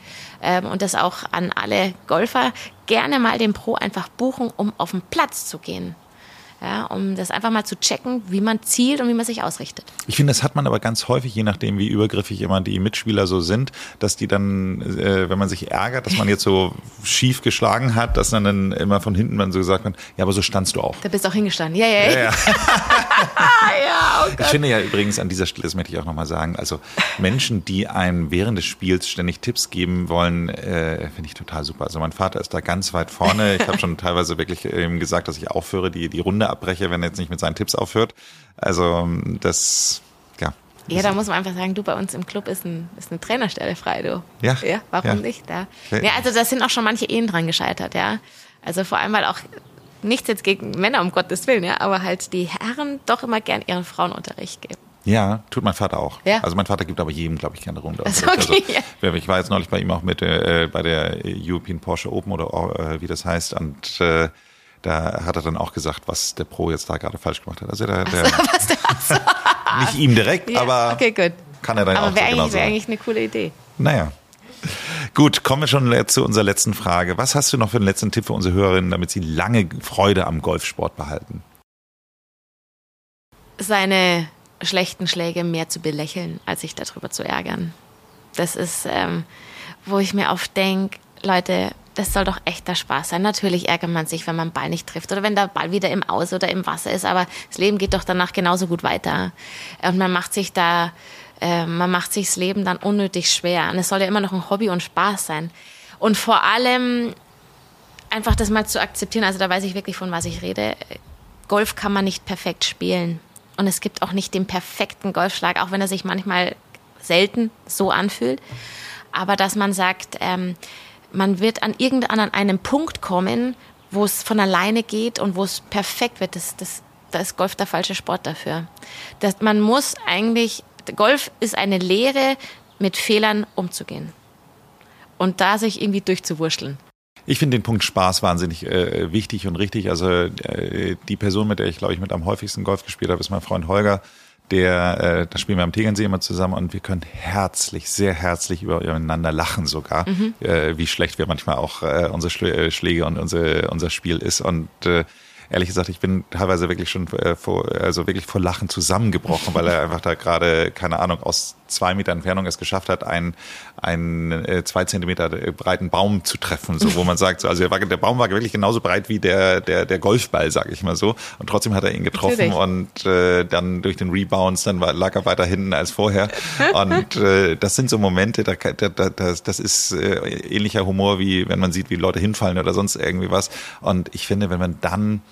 ähm, und das auch an alle Golfer gerne mal den Pro einfach buchen, um auf den Platz zu gehen ja, um das einfach mal zu checken, wie man zielt und wie man sich ausrichtet. Ich finde, das hat man aber ganz häufig, je nachdem, wie übergriffig immer die Mitspieler so sind, dass die dann, äh, wenn man sich ärgert, dass man jetzt so schief geschlagen hat, dass dann, dann immer von hinten dann so gesagt wird, ja, aber so standst du auch. Da bist du auch hingestanden. Ja, ja, ja. ja, ja. oh ich finde ja übrigens an dieser Stelle, das möchte ich auch nochmal sagen, also Menschen, die einem während des Spiels ständig Tipps geben wollen, äh, finde ich total super. Also mein Vater ist da ganz weit vorne. Ich habe schon teilweise wirklich ihm gesagt, dass ich aufhöre, die, die Runde abbreche, wenn er jetzt nicht mit seinen Tipps aufhört. Also das, ja. Ja, da muss man einfach sagen, du, bei uns im Club ist, ein, ist eine Trainerstelle frei, du. Ja. Ja, warum ja. nicht? Ja. ja, also da sind auch schon manche Ehen dran gescheitert, ja. Also vor allem, weil auch nichts jetzt gegen Männer, um Gottes Willen, ja, aber halt die Herren doch immer gern ihren Frauenunterricht geben. Ja, tut mein Vater auch. Ja. Also mein Vater gibt aber jedem, glaube ich, gerne Runde. Also, okay, also, ich war jetzt neulich bei ihm auch mit äh, bei der European Porsche Open oder äh, wie das heißt und äh, da hat er dann auch gesagt, was der Pro jetzt da gerade falsch gemacht hat. Also der, der so, nicht ihm direkt, ja, aber okay, kann er dann aber auch wäre eigentlich, wär eigentlich eine coole Idee. Naja. Gut, kommen wir schon zu unserer letzten Frage. Was hast du noch für einen letzten Tipp für unsere Hörerinnen, damit sie lange Freude am Golfsport behalten? Seine schlechten Schläge mehr zu belächeln, als sich darüber zu ärgern. Das ist, ähm, wo ich mir oft denke, Leute, das soll doch echter Spaß sein. Natürlich ärgert man sich, wenn man den Ball nicht trifft oder wenn der Ball wieder im Aus oder im Wasser ist, aber das Leben geht doch danach genauso gut weiter. Und man macht sich da, äh, man macht sich das Leben dann unnötig schwer. Und es soll ja immer noch ein Hobby und Spaß sein. Und vor allem einfach das mal zu akzeptieren, also da weiß ich wirklich, von was ich rede. Golf kann man nicht perfekt spielen. Und es gibt auch nicht den perfekten Golfschlag, auch wenn er sich manchmal selten so anfühlt. Aber dass man sagt, ähm, man wird an irgendeinem einem Punkt kommen, wo es von alleine geht und wo es perfekt wird. Das, das, da ist Golf der falsche Sport dafür. Das, man muss eigentlich, Golf ist eine Lehre, mit Fehlern umzugehen. Und da sich irgendwie durchzuwurschteln. Ich finde den Punkt Spaß wahnsinnig äh, wichtig und richtig. Also äh, die Person, mit der ich, glaube ich, mit am häufigsten Golf gespielt habe, ist mein Freund Holger der, äh, da spielen wir am Tegernsee immer zusammen und wir können herzlich, sehr herzlich übereinander lachen sogar, mhm. äh, wie schlecht wir manchmal auch äh, unsere äh, Schläge und unsere, unser Spiel ist und äh, ehrlich gesagt, ich bin teilweise wirklich schon äh, vor, also wirklich vor Lachen zusammengebrochen, weil er einfach da gerade, keine Ahnung, aus zwei Meter Entfernung es geschafft hat, einen, einen äh, zwei Zentimeter breiten Baum zu treffen, so wo man sagt, so, also der, war, der Baum war wirklich genauso breit wie der, der, der Golfball, sag ich mal so. Und trotzdem hat er ihn getroffen Natürlich. und äh, dann durch den Rebounds, dann war, lag er weiter hinten als vorher. Und äh, das sind so Momente, da, da, da, das, das ist äh, ähnlicher Humor, wie wenn man sieht, wie Leute hinfallen oder sonst irgendwie was. Und ich finde, wenn man dann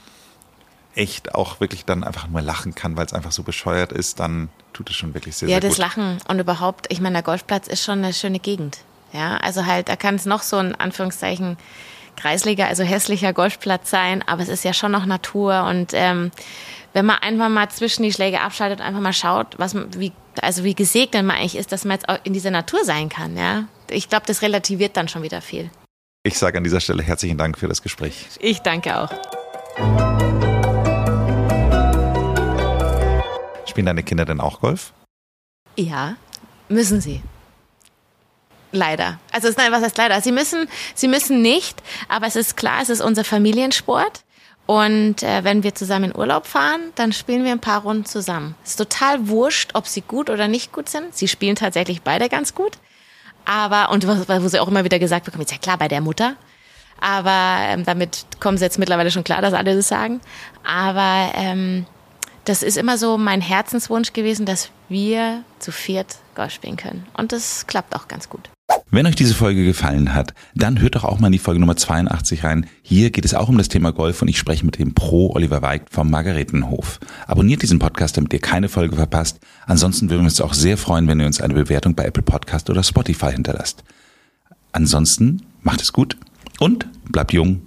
echt auch wirklich dann einfach nur lachen kann, weil es einfach so bescheuert ist, dann tut es schon wirklich sehr, ja, sehr gut. Ja, das Lachen und überhaupt, ich meine, der Golfplatz ist schon eine schöne Gegend. Ja, also halt, da kann es noch so ein Anführungszeichen kreisliger, also hässlicher Golfplatz sein, aber es ist ja schon noch Natur und ähm, wenn man einfach mal zwischen die Schläge abschaltet und einfach mal schaut, was wie also wie gesegnet man eigentlich ist, dass man jetzt auch in dieser Natur sein kann, ja. Ich glaube, das relativiert dann schon wieder viel. Ich sage an dieser Stelle herzlichen Dank für das Gespräch. Ich danke auch. Spielen deine Kinder denn auch Golf? Ja, müssen sie. Leider. Also nein, was heißt leider? Sie müssen, sie müssen nicht, aber es ist klar, es ist unser Familiensport. Und äh, wenn wir zusammen in Urlaub fahren, dann spielen wir ein paar Runden zusammen. Es ist total wurscht, ob sie gut oder nicht gut sind. Sie spielen tatsächlich beide ganz gut. Aber, und wo sie auch immer wieder gesagt bekommen, ist ja klar, bei der Mutter. Aber ähm, damit kommen sie jetzt mittlerweile schon klar, dass alle das sagen. Aber ähm, das ist immer so mein Herzenswunsch gewesen, dass wir zu viert Golf spielen können. Und das klappt auch ganz gut. Wenn euch diese Folge gefallen hat, dann hört doch auch mal in die Folge Nummer 82 rein. Hier geht es auch um das Thema Golf und ich spreche mit dem Pro Oliver Weigt vom Margaretenhof. Abonniert diesen Podcast, damit ihr keine Folge verpasst. Ansonsten würden wir uns auch sehr freuen, wenn ihr uns eine Bewertung bei Apple Podcast oder Spotify hinterlasst. Ansonsten macht es gut und bleibt jung